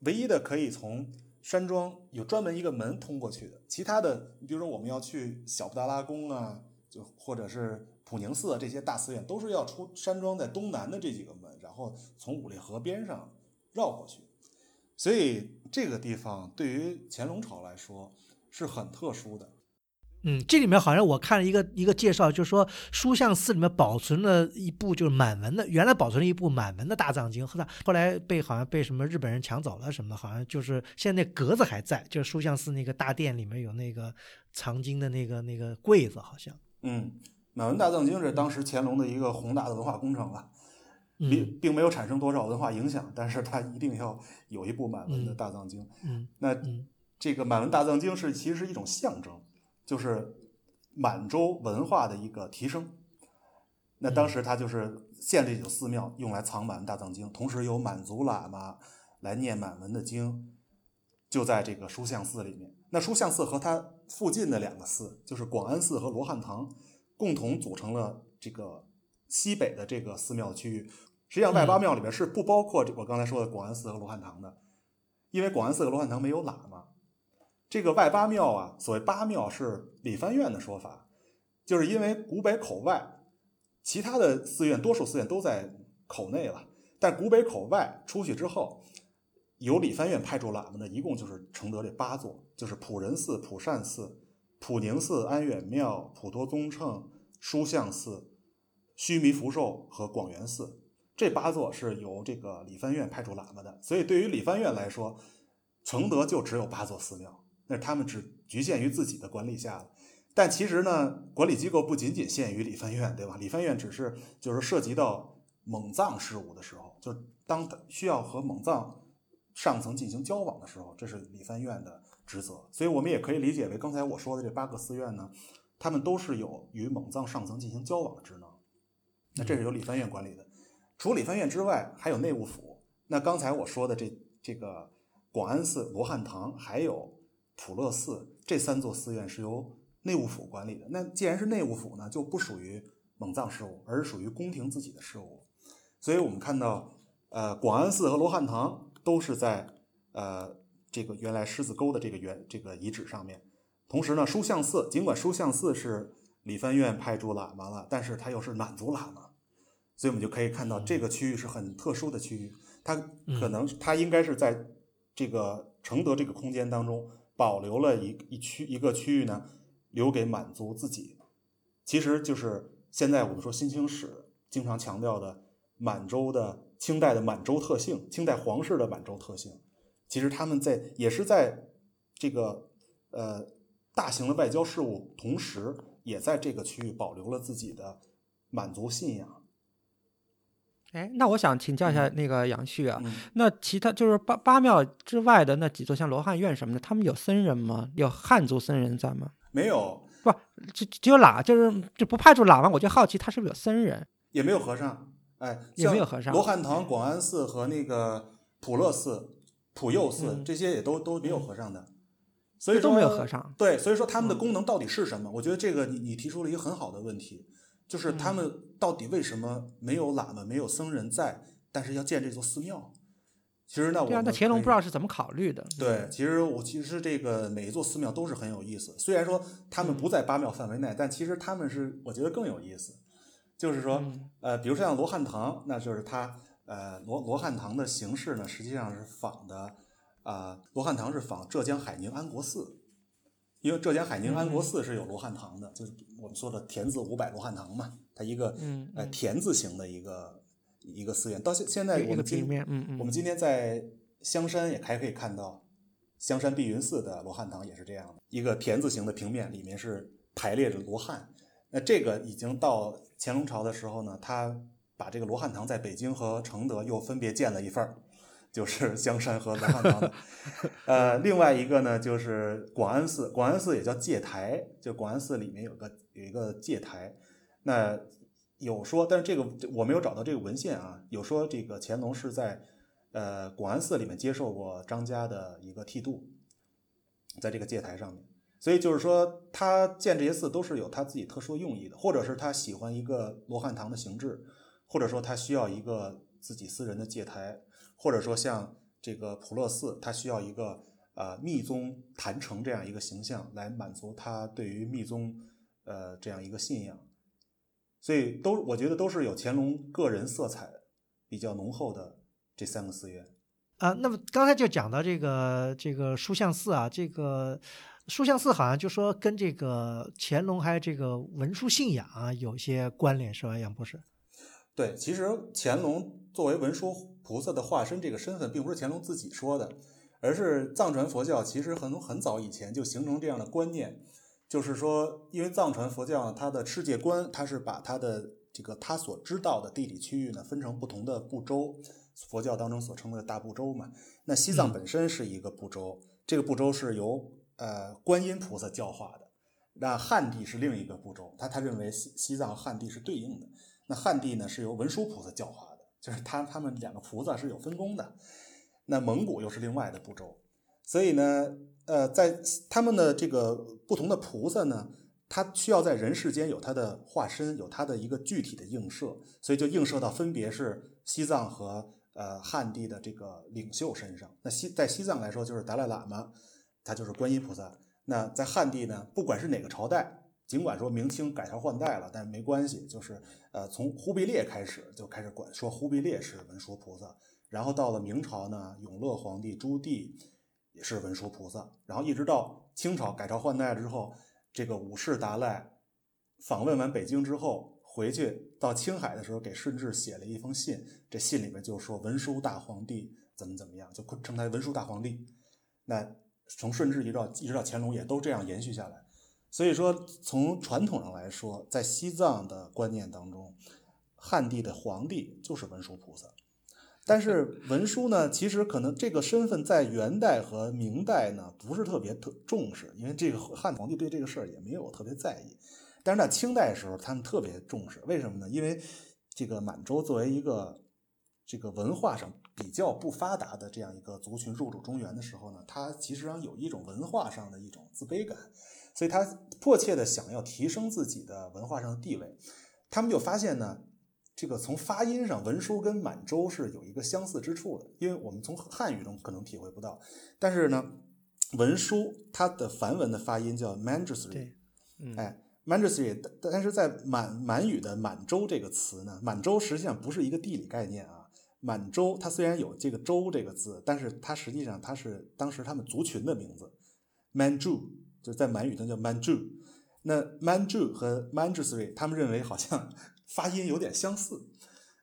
唯一的可以从山庄有专门一个门通过去的。其他的，你比如说我们要去小布达拉宫啊，就或者是普宁寺啊这些大寺院，都是要出山庄在东南的这几个门，然后从五里河边上。绕过去，所以这个地方对于乾隆朝来说是很特殊的。嗯，这里面好像我看了一个一个介绍，就是说书相寺里面保存了一部就是满文的，原来保存了一部满文的大藏经，后来后来被好像被什么日本人抢走了什么的，好像就是现在那格子还在，就是书相寺那个大殿里面有那个藏经的那个那个柜子，好像。嗯，满文大藏经是当时乾隆的一个宏大的文化工程了，并嗯并没有产生多少文化影响，但是它一定要有一部满文的嗯大藏经。嗯那嗯这个满文大藏经是其实是一种象征，就是满洲文化的一个提升。那当时他就是建立有寺庙用来藏满大藏经，同时有满族喇嘛来念满文的经，就在这个书相寺里面。那书相寺和它附近的两个寺，就是广安寺和罗汉堂，共同组成了这个西北的这个寺庙区域。实际上，外八庙里边是不包括我刚才说的广安寺和罗汉堂的，因为广安寺和罗汉堂没有喇嘛。这个外八庙啊，所谓八庙是理藩院的说法，就是因为古北口外，其他的寺院多数寺院都在口内了，但古北口外出去之后，由理藩院派驻喇嘛的，一共就是承德这八座，就是普仁寺、普善寺、普宁寺、安远庙、普陀宗乘、书相寺、须弥福寿和广元寺。这八座是由这个理藩院派驻喇嘛的，所以对于理藩院来说，承德就只有八座寺庙，那他们只局限于自己的管理下。但其实呢，管理机构不仅仅限于理藩院，对吧？理藩院只是就是涉及到蒙藏事务的时候，就是当需要和蒙藏上层进行交往的时候，这是理藩院的职责。所以我们也可以理解为刚才我说的这八个寺院呢，他们都是有与蒙藏上层进行交往的职能。那这是由理藩院管理的。除理藩院之外，还有内务府。那刚才我说的这这个广安寺、罗汉堂，还有普乐寺这三座寺院是由内务府管理的。那既然是内务府呢，就不属于蒙藏事务，而是属于宫廷自己的事务。所以我们看到，呃，广安寺和罗汉堂都是在呃这个原来狮子沟的这个原这个遗址上面。同时呢，书相寺尽管书相寺是理藩院派驻喇嘛了，但是它又是满族喇嘛，所以我们就可以看到这个区域是很特殊的区域。它可能它应该是在这个承德这个空间当中保留了一一区一个区域呢，留给满族自己。其实就是现在我们说新清史经常强调的满洲的清代的满洲特性，清代皇室的满洲特性。其实他们在也是在这个呃大型的外交事务，同时也在这个区域保留了自己的满族信仰。哎，那我想请教一下那个杨旭啊，嗯那其他就是八八庙之外的那几座，像罗汉院什么的，他们有僧人吗？有汉族僧人在吗？没有，不只只有喇，就是就不派驻喇嘛，我就好奇他是不是有僧人？也没有和尚，哎，也没有和尚罗汉堂、广安寺和那个普乐寺、普佑寺、嗯这些也都都没有和尚的，所以说都没有和尚。对，所以说他们的嗯功能到底是什么？我觉得这个你你提出了一个很好的问题，就是他嗯们到底为什么没有喇嘛、没有僧人在，但是要建这座寺庙？其实呢，我对啊，那乾隆不知道是怎么考虑的。对，其实我其实这个每一座寺庙都是很有意思。虽然说他们不在八庙范围内，但其实他们是我觉得更有意思。就是说，嗯呃，比如说像罗汉堂，那就是它呃罗罗汉堂的形式呢，实际上是仿的啊、罗汉堂是仿浙江海宁安国寺，因为浙江海宁安国寺是有罗汉堂的，就是我们说的田字五百罗汉堂嘛，它一个呃田字形的一个一个寺院。到现现在我们今我们今天在香山也还可以看到，香山碧云寺的罗汉堂也是这样的，一个田字形的平面，里面是排列着罗汉。那这个已经到乾隆朝的时候呢，他把这个罗汉堂在北京和承德又分别建了一份儿，就是 (laughs) 香山和罗汉堂的。呃，另外一个呢就是广安寺，广安寺也叫戒台，就广安寺里面有个有一个戒台。那有说，但是这个我没有找到这个文献啊，有说这个乾隆是在呃广安寺里面接受过张家的一个剃度，在这个戒台上面。所以就是说，他建这些寺都是有他自己特殊用意的，或者是他喜欢一个罗汉堂的形制，或者说他需要一个自己私人的戒台，或者说像这个普乐寺，它需要一个呃密宗坛城这样一个形象来满足他对于密宗呃这样一个信仰。所以都我觉得都是有乾隆个人色彩比较浓厚的这三个寺院。啊，那么刚才就讲到这个这个书相寺啊，这个书相寺好像就说跟这个乾隆还有这个文殊信仰啊有些关联，是吧，杨博士？对，其实乾隆作为文殊菩萨的化身这个身份，并不是乾隆自己说的，而是藏传佛教其实很很早以前就形成这样的观念，就是说，因为藏传佛教呢，它的世界观，它是把它的这个它所知道的地理区域呢分成不同的部洲，佛教当中所称的大部洲嘛。那西藏本身是一个部洲，这个部洲是由呃观音菩萨教化的。那汉地是另一个部洲，他他认为西西藏汉地是对应的。那汉地呢是由文殊菩萨教化的，就是他他们两个菩萨是有分工的。那蒙古又是另外的部洲，所以呢。呃，在他们的这个不同的菩萨呢，他需要在人世间有他的化身，有他的一个具体的映射，所以就映射到分别是西藏和呃汉地的这个领袖身上。那西在西藏来说就是达赖喇嘛，他就是观音菩萨。那在汉地呢，不管是哪个朝代，尽管说明清改朝换代了，但是没关系，就是呃从忽必烈开始就开始管说忽必烈是文殊菩萨，然后到了明朝呢，永乐皇帝朱棣。也是文殊菩萨，然后一直到清朝改朝换代之后，这个五世达赖访问完北京之后，回去到青海的时候，给顺治写了一封信，这信里面就说文殊大皇帝怎么怎么样，就称他文殊大皇帝。那从顺治一直到一直到乾隆，也都这样延续下来。所以说，从传统上来说，在西藏的观念当中，汉地的皇帝就是文殊菩萨。但是文殊呢，其实可能这个身份在元代和明代呢不是特别特重视，因为这个汉皇帝对这个事儿也没有特别在意。但是在清代的时候，他们特别重视，为什么呢？因为这个满洲作为一个这个文化上比较不发达的这样一个族群入主中原的时候呢，他其实上有一种文化上的一种自卑感，所以他迫切的想要提升自己的文化上的地位。他们就发现呢。这个从发音上，文殊跟满洲是有一个相似之处的，因为我们从汉语中可能体会不到。但是呢，文殊它的梵文的发音叫 Manjusri，哎，Manjusri，但是在满满语的满洲这个词呢，满洲实际上不是一个地理概念啊。满洲它虽然有这个洲这个字，但是它实际上它是当时他们族群的名字，Manju 就是在满语中叫 Manju。那 Manju 和 Manjusri，他们认为好像。(laughs) 发音有点相似，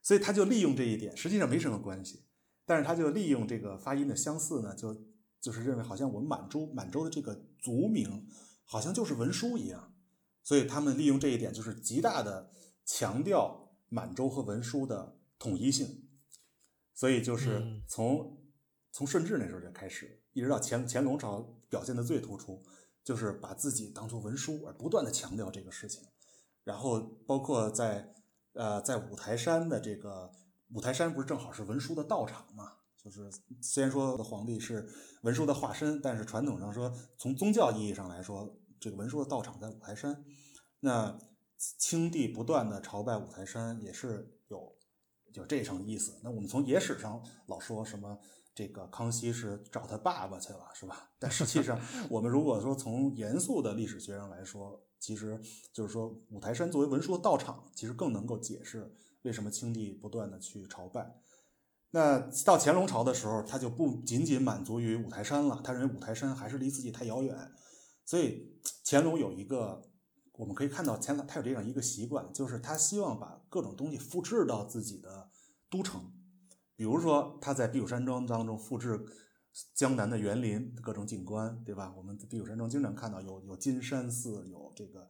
所以他就利用这一点，实际上没什么关系，但是他就利用这个发音的相似呢，就就是认为好像我们满洲满洲的这个族名好像就是文书一样，所以他们利用这一点，就是极大的强调满洲和文书的统一性，所以就是从从顺治那时候就开始，一直到乾乾隆朝表现的最突出，就是把自己当做文殊而不断的强调这个事情，然后包括在。呃，在五台山的这个五台山不是正好是文殊的道场嘛？就是虽然说的皇帝是文殊的化身，但是传统上说，从宗教意义上来说，这个文殊的道场在五台山。那清帝不断的朝拜五台山，也是有有这层意思。那我们从野史上老说什么这个康熙是找他爸爸去了，是吧？但实际上，我们如果说从严肃的历史学上来说，其实就是说，五台山作为文殊的道场，其实更能够解释为什么清帝不断的去朝拜。那到乾隆朝的时候，他就不仅仅满足于五台山了，他认为五台山还是离自己太遥远。所以乾隆有一个，我们可以看到乾隆他有这样一个习惯，就是他希望把各种东西复制到自己的都城，比如说他在避暑山庄当中复制。江南的园林各种景观，对吧？我们在避暑山庄经常看到有有金山寺，有这个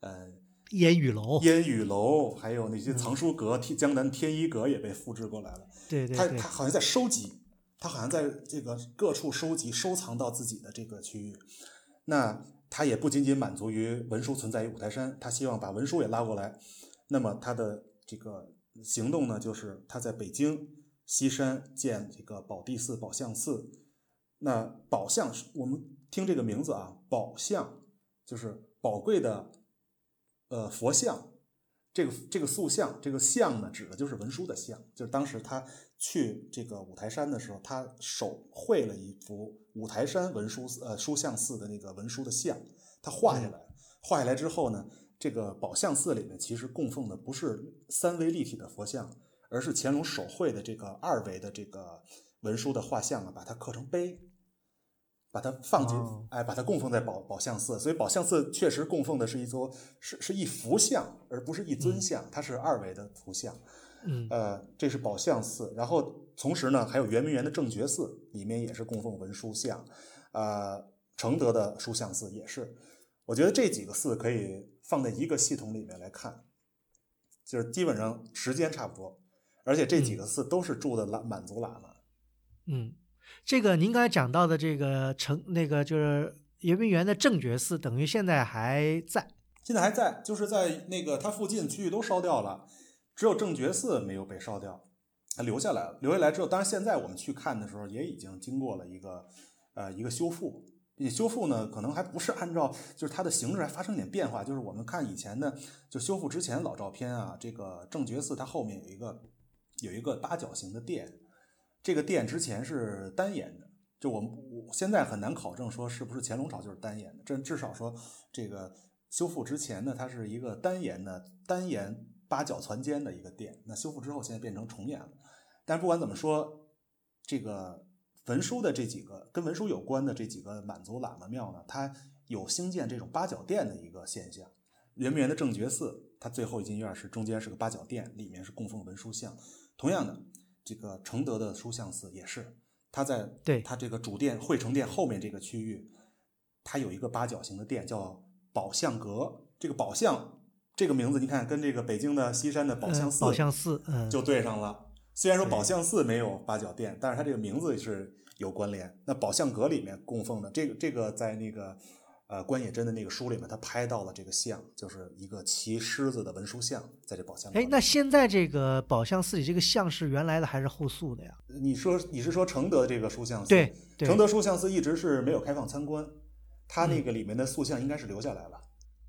呃烟雨楼，烟雨楼，还有那些藏书阁，天江南天一阁也被复制过来了。对对，他他好像在收集，他好像在这个各处收集收藏到自己的这个区域。那他也不仅仅满足于文书存在于五台山，他希望把文书也拉过来。那么他的这个行动呢，就是他在北京。西山建这个宝地寺、宝相寺，那宝相我们听这个名字啊，宝相就是宝贵的呃佛像，这个这个塑像，这个像呢，指的就是文殊的像，就是当时他去这个五台山的时候，他手绘了一幅五台山文殊呃书像寺的那个文殊的像，他画下来，画下来之后呢，这个宝相寺里面其实供奉的不是三维立体的佛像。而是乾隆手绘的这个二维的这个文书的画像啊，把它刻成碑，把它放进，哎，把它供奉在宝宝相寺。所以宝相寺确实供奉的是一座是是一幅像，而不是一尊像，它是二维的图像。嗯，呃，这是宝相寺。然后同时呢，还有圆明园的正觉寺，里面也是供奉文殊像。呃，承德的书相寺也是。我觉得这几个寺可以放在一个系统里面来看，就是基本上时间差不多，而且这几个寺都是住的喇满族喇嘛。嗯，这个您刚才讲到的这个成，那个就是圆明园的正觉寺，等于现在还在。现在还在，就是在那个它附近区域都烧掉了，只有正觉寺没有被烧掉，它留下来了。留下来之后，当然现在我们去看的时候，也已经经过了一个呃一个修复。你修复呢，可能还不是按照，就是它的形式还发生点变化。就是我们看以前的，就修复之前老照片啊，这个正觉寺它后面有一个有一个八角形的殿，这个殿之前是单檐的，就我们我现在很难考证说是不是乾隆朝就是单檐的，这至少说这个。修复之前呢，它是一个单檐的单檐八角攒尖的一个殿。那修复之后，现在变成重檐了。但不管怎么说，这个文殊的这几个跟文殊有关的这几个满族喇嘛庙呢，它有兴建这种八角殿的一个现象。圆明园的正觉寺，它最后一进院是中间是个八角殿，里面是供奉文殊像。同样的，这个承德的书相寺也是，它在对它这个主殿惠成殿后面这个区域，它有一个八角形的殿叫。宝相阁，这个宝相这个名字，你看跟这个北京的西山的宝相寺，宝相寺，嗯，就对上了。虽然说宝相寺没有八角殿，但是它这个名字是有关联。那宝相阁里面供奉的这个这个，在那个呃关野真的那个书里面，他拍到了这个像，就是一个骑狮子的文殊像，在这宝相。哎，那现在这个宝相寺里这个像是原来的还是后塑的呀？你说你是说承德这个书像寺？对，承德书像寺一直是没有开放参观。它那个里面的塑像应该是留下来了。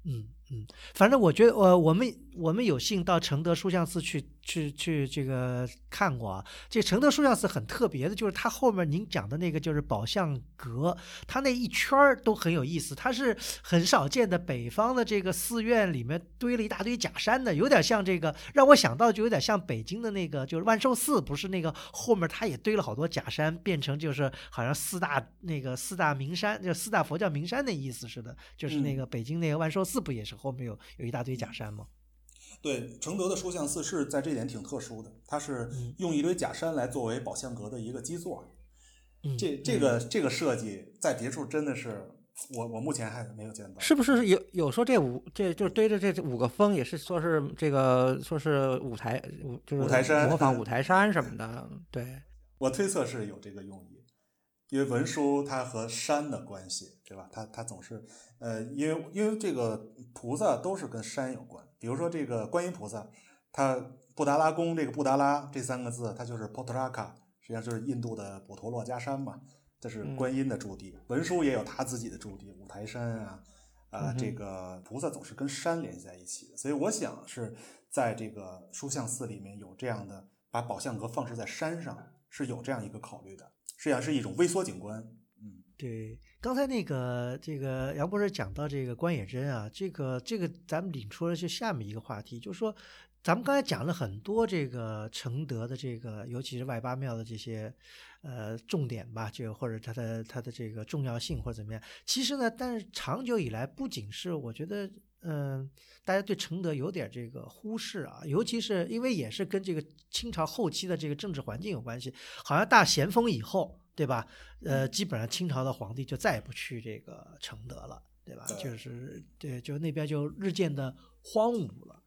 嗯嗯，反正我觉得，呃，我们我们有幸到承德书像寺去。去去这个看过啊，这承德书像寺很特别的，就是它后面您讲的那个就是宝相阁，它那一圈儿都很有意思，它是很少见的北方的这个寺院里面堆了一大堆假山的，有点像这个让我想到就有点像北京的那个就是万寿寺，不是那个后面它也堆了好多假山，变成就是好像四大那个四大名山，就四大佛教名山的意思似的，就是那个北京那个万寿寺不也是后面有有一大堆假山吗？对，承德的书像寺是在这点挺特殊的，它是用一堆假山来作为宝相阁的一个基座。这这个这个设计在别处真的是我我目前还没有见到。是不是有有说这五这就是堆着这五个峰也是说是这个说是五台五就是五台山模仿五台山什么的？对，我推测是有这个用意，因为文殊它和山的关系，对吧？它它总是呃，因为因为这个菩萨都是跟山有关。比如说这个观音菩萨，他布达拉宫这个布达拉这三个字，它就是 Potraka，实际上就是印度的普陀洛迦山嘛，这是观音的驻地。文殊也有他自己的驻地，五台山啊，啊，这个菩萨总是跟山联系在一起的，所以我想是在这个书像寺里面有这样的把宝相阁放置在山上，是有这样一个考虑的，实际上是一种微缩景观。对。刚才那个这个杨博士讲到这个关野真啊，这个这个咱们领出了就下面一个话题，就是说，咱们刚才讲了很多这个承德的这个，尤其是外八庙的这些呃重点吧，就或者它的它的这个重要性或者怎么样。其实呢，但是长久以来，不仅是我觉得，嗯，大家对承德有点这个忽视啊，尤其是因为也是跟这个清朝后期的这个政治环境有关系，好像大咸丰以后。对吧？呃，基本上清朝的皇帝就再也不去这个承德了，对吧？就是对，就那边就日渐的荒芜了。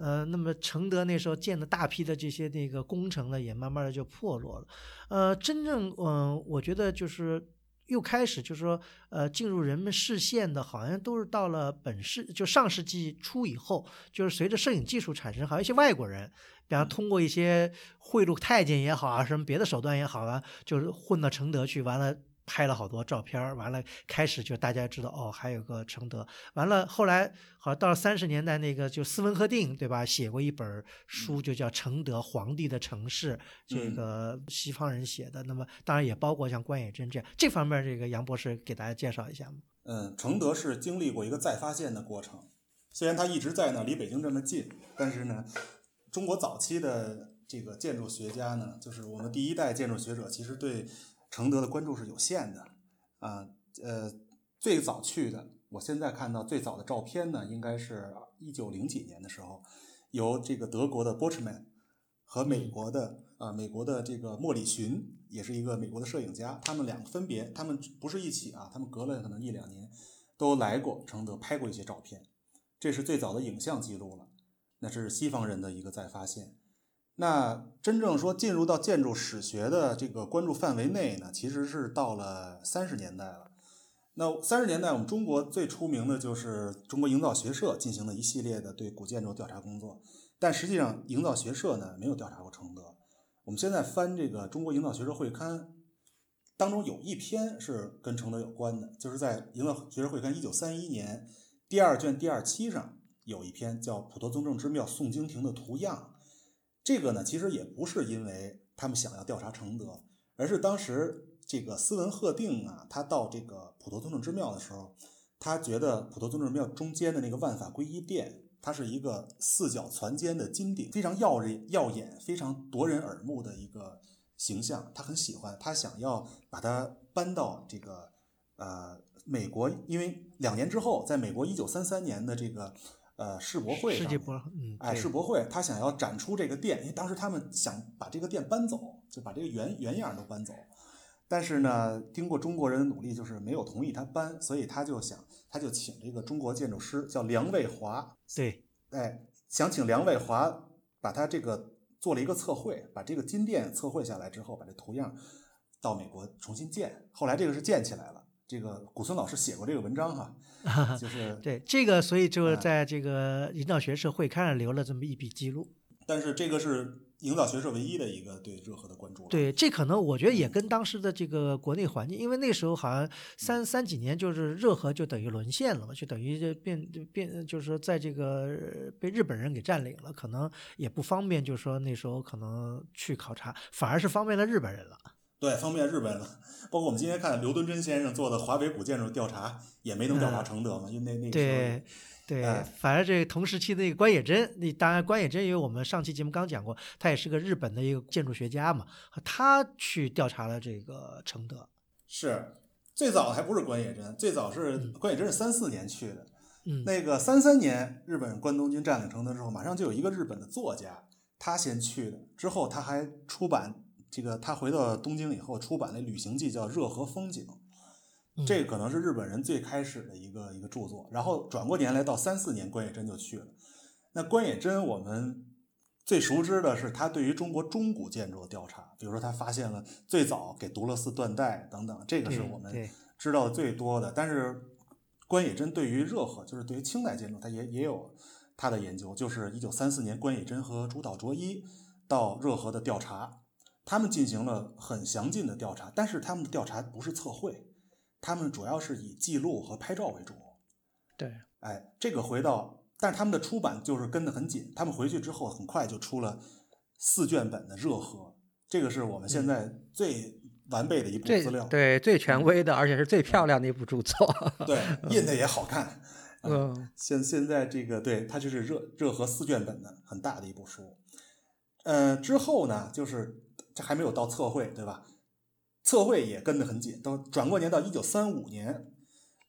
呃，那么承德那时候建的大批的这些那个工程呢，也慢慢的就破落了。呃，真正嗯，我觉得就是又开始就是说，呃，进入人们视线的，好像都是到了本世就上世纪初以后，就是随着摄影技术产生，好像一些外国人。比方通过一些贿赂太监也好啊，什么别的手段也好啊，就是混到承德去，完了拍了好多照片，完了开始就大家知道哦，还有个承德，完了后来好像到了三十年代，那个就斯文赫定对吧，写过一本书，就叫《承德皇帝的城市》，这个西方人写的，那么当然也包括像关野真这样，这方面这个杨博士给大家介绍一下吗？嗯，承德是经历过一个再发现的过程，虽然它一直在呢，离北京这么近，但是呢。中国早期的这个建筑学家呢，就是我们第一代建筑学者，其实对承德的关注是有限的啊。呃，最早去的，我现在看到最早的照片呢，应该是一九零几年的时候，由这个德国的 b o c h m a n 和美国的啊美国的这个莫里寻，也是一个美国的摄影家，他们两个分别，他们不是一起啊，他们隔了可能一两年，都来过承德拍过一些照片，这是最早的影像记录了。那是西方人的一个再发现。那真正说进入到建筑史学的这个关注范围内呢，其实是到了三十年代了。那三十年代，我们中国最出名的就是中国营造学社进行了一系列的对古建筑调查工作，但实际上营造学社呢没有调查过承德。我们现在翻这个《中国营造学社会刊》当中有一篇是跟承德有关的，就是在《营造学社会刊》一九三一年第二卷第二期上有一篇叫《普陀宗正之庙诵经亭的图样》。这个呢，其实也不是因为他们想要调查承德，而是当时这个斯文赫定啊，他到这个普陀宗正之庙的时候，他觉得普陀宗正庙中间的那个万法归一殿，它是一个四角攒尖的金顶，非常耀人耀眼、非常夺人耳目的一个形象，他很喜欢，他想要把它搬到这个呃美国，因为两年之后，在美国一九三三年的这个。呃，世博会世界博，嗯，哎，世博会，他想要展出这个店，因为当时他们想把这个店搬走，就把这个原原样都搬走。但是呢，经过中国人的努力，就是没有同意他搬，所以他就想，他就请这个中国建筑师叫梁卫华，对，哎，想请梁卫华把他这个做了一个测绘，把这个金店测绘下来之后，把这图样到美国重新建。后来这个是建起来了。这个古村老师写过这个文章哈，(laughs) 就是对这个，所以就在这个引导学社会刊上留了这么一笔记录。但是这个是引导学社唯一的一个对热河的关注。对，这可能我觉得也跟当时的这个国内环境，因为那时候好像三三几年就是热河就等于沦陷了嘛，就等于就变变，就是说在这个被日本人给占领了，可能也不方便，就是说那时候可能去考察，反而是方便了日本人了。对，方便日本了。包括我们今天看刘敦桢先生做的华北古建筑调查，也没能调查承德嘛，因为那那个对对，反正这同时期的那个关野真，那当然关野真，因为我们上期节目刚讲过，他也是个日本的一个建筑学家嘛，他去调查了这个承德。是最早还不是关野真，最早是关野真是三四年去的。嗯，那个三三年日本关东军占领承德之后，马上就有一个日本的作家，他先去的，之后他还出版。这个他回到东京以后出版的旅行记叫《热河风景》，这可能是日本人最开始的一个一个著作。然后转过年来到三四年，关野真就去了。那关野真我们最熟知的是他对于中国中古建筑的调查，比如说他发现了最早给独乐寺断代等等，这个是我们知道的最多的。但是关野真对于热河，就是对于清代建筑，他也也有他的研究，就是一九三四年关野真和竹岛卓一到热河的调查。他们进行了很详尽的调查，但是他们的调查不是测绘，他们主要是以记录和拍照为主。对，哎，这个回到，但是他们的出版就是跟得很紧。他们回去之后，很快就出了四卷本的《热河》，这个是我们现在最完备的一部资料，对，最权威的，而且是最漂亮的一部著作。对，(laughs) 印的也好看。嗯，现现在这个，对，它就是《热热河》四卷本的很大的一部书。嗯，之后呢，就是。这还没有到测绘，对吧？测绘也跟得很紧。到转过年到一九三五年，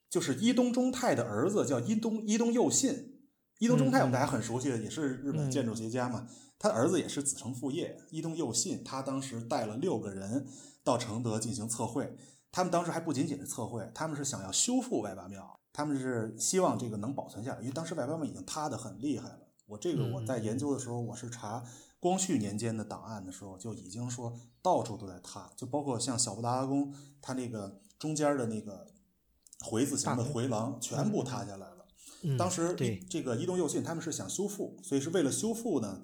就是伊东忠太的儿子叫伊东伊东佑信。伊东忠太我们大家很熟悉的，也是日本建筑学家嘛。他儿子也是子承父业，伊东佑信。他当时带了六个人到承德进行测绘。他们当时还不仅仅是测绘，他们是想要修复外八庙，他们是希望这个能保存下来，因为当时外八庙已经塌得很厉害了。我这个我在研究的时候，我是查。光绪年间的档案的时候，就已经说到处都在塌，就包括像小布达拉宫，它那个中间的那个回字形的回廊全部塌下来了。当时这个伊东佑信他们是想修复，所以是为了修复呢，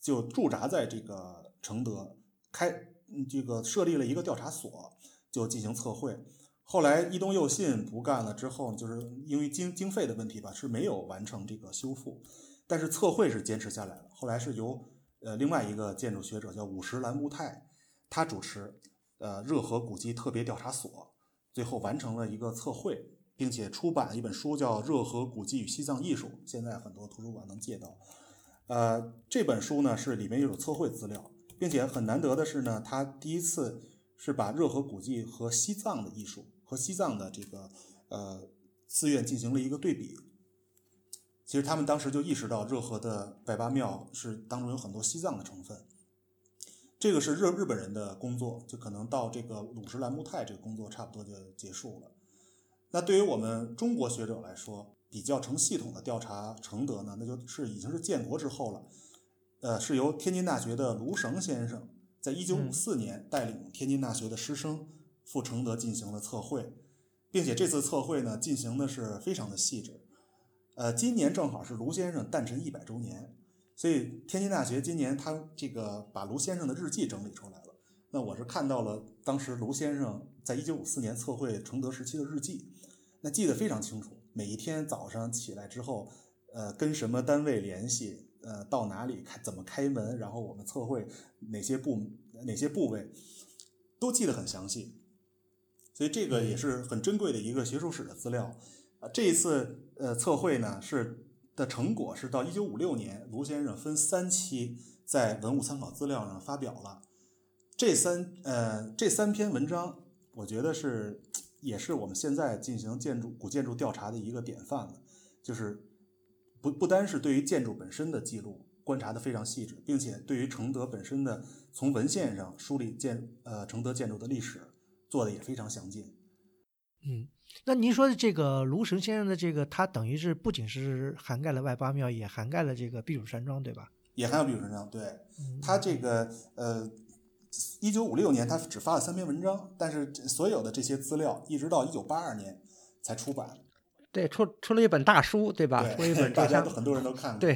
就驻扎在这个承德，开这个设立了一个调查所，就进行测绘。后来伊东佑信不干了之后，就是因为经经费的问题吧，是没有完成这个修复，但是测绘是坚持下来了。后来是由呃，另外一个建筑学者叫五十兰木泰，他主持呃热河古迹特别调查所，最后完成了一个测绘，并且出版了一本书叫《热河古迹与西藏艺术》，现在很多图书馆能借到。呃，这本书呢是里面有测绘资料，并且很难得的是呢，他第一次是把热河古迹和西藏的艺术和西藏的这个呃寺院进行了一个对比。其实他们当时就意识到热河的百八庙是当中有很多西藏的成分，这个是日日本人的工作，就可能到这个鲁什兰木泰这个工作差不多就结束了。那对于我们中国学者来说，比较成系统的调查承德呢，那就是已经是建国之后了。呃，是由天津大学的卢绳先生在一九五四年带领天津大学的师生赴承德进行了测绘，并且这次测绘呢进行的是非常的细致。呃，今年正好是卢先生诞辰一百周年，所以天津大学今年他这个把卢先生的日记整理出来了。那我是看到了当时卢先生在一九五四年测绘承德时期的日记，那记得非常清楚。每一天早上起来之后，呃，跟什么单位联系，呃，到哪里开，怎么开门，然后我们测绘哪些部哪些部位，都记得很详细。所以这个也是很珍贵的一个学术史的资料。啊，这一次呃测绘呢是的成果是到一九五六年，卢先生分三期在文物参考资料上发表了。这三呃这三篇文章，我觉得是也是我们现在进行建筑古建筑调查的一个典范了。就是不不单是对于建筑本身的记录观察的非常细致，并且对于承德本身的从文献上梳理建呃承德建筑的历史做的也非常详尽。嗯，那您说的这个卢神先生的这个，他等于是不仅是涵盖了外八庙，也涵盖了这个避暑山庄，对吧？也涵盖避暑山庄。对，他这个呃。一九五六年，他只发了三篇文章，但是所有的这些资料一直到一九八二年才出版。对，出出了一本大书，对吧？出了一本 (laughs) 大家都很多人都看过。对，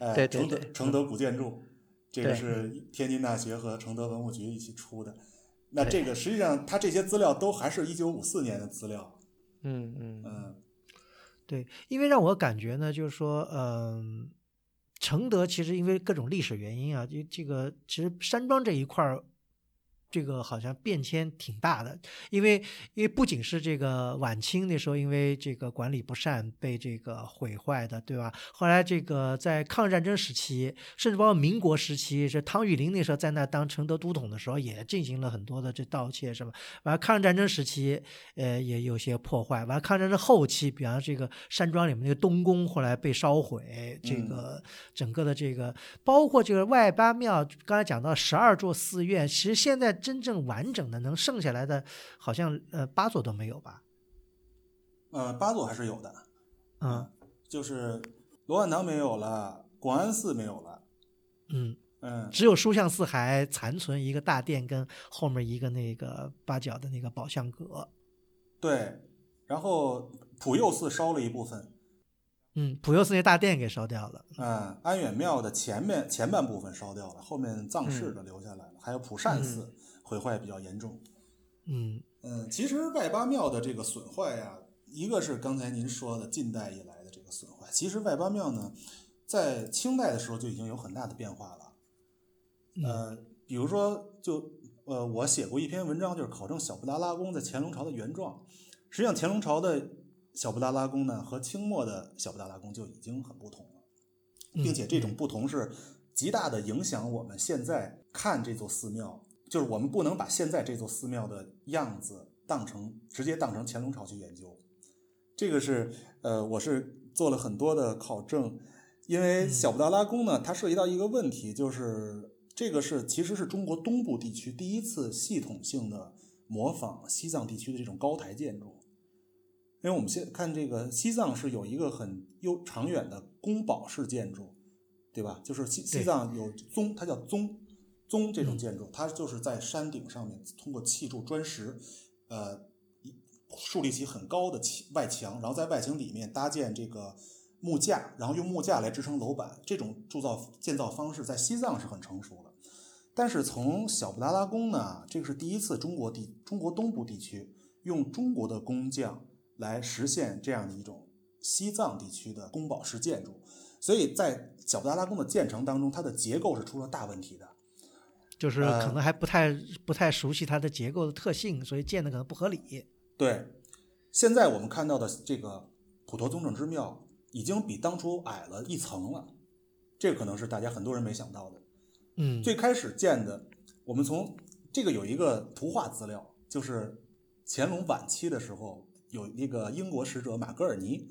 哎，承德承德古建筑，这个是天津大学和承德文物局一起出的。那这个实际上，他这些资料都还是一九五四年的资料。嗯嗯嗯，对，因为让我感觉呢，就是说，嗯，承德其实因为各种历史原因啊，就这个其实山庄这一块儿。这个好像变迁挺大的，因为因为不仅是这个晚清那时候，因为这个管理不善被这个毁坏的，对吧？后来这个在抗日战争时期，甚至包括民国时期，是汤玉麟那时候在那当承德都统的时候，也进行了很多的这盗窃，什么。完了，抗日战争时期，呃，也有些破坏。完了，抗战争后期，比方这个山庄里面那个东宫后来被烧毁，这个整个的这个，包括这个外八庙，刚才讲到十二座寺院，其实现在。真正完整的能剩下来的，好像呃八座都没有吧？呃，八座还是有的，嗯，就是罗汉堂没有了，广安寺没有了，嗯嗯，只有书相寺还残存一个大殿跟后面一个那个八角的那个宝相阁。对，然后普佑寺烧了一部分。嗯，普佑寺那大殿给烧掉了。嗯，安远庙的前面前半部分烧掉了，后面藏式的留下来了。还有普善寺毁坏比较严重。嗯嗯，其实外八庙的这个损坏呀，一个是刚才您说的近代以来的这个损坏，其实外八庙呢，在清代的时候就已经有很大的变化了。呃，比如说，就呃，我写过一篇文章，就是考证小布达拉宫在乾隆朝的原状。实际上，乾隆朝的。小布达拉宫呢，和清末的小布达拉宫就已经很不同了，并且这种不同是极大的影响我们现在看这座寺庙。就是我们不能把现在这座寺庙的样子当成直接当成乾隆朝去研究。这个是呃，我是做了很多的考证，因为小布达拉宫呢，它涉及到一个问题，就是这个是其实是中国东部地区第一次系统性的模仿西藏地区的这种高台建筑。因为我们现看这个西藏是有一个很悠长远的宫堡式建筑，对吧？就是西西藏有宗，它叫宗宗这种建筑，它就是在山顶上面通过砌筑砖石，呃，树立起很高的外墙，然后在外墙里面搭建这个木架，然后用木架来支撑楼板。这种铸造建造方式在西藏是很成熟的，但是从小布达拉宫呢，这个是第一次中国地中国东部地区用中国的工匠。来实现这样的一种西藏地区的宫堡式建筑，所以在小布达拉宫的建成当中，它的结构是出了大问题的，就是可能还不太不太熟悉它的结构的特性，所以建的可能不合理。对，现在我们看到的这个普陀宗正之庙已经比当初矮了一层了，这个可能是大家很多人没想到的。嗯，最开始建的，我们从这个有一个图画资料，就是乾隆晚期的时候。有那个英国使者马格尔尼，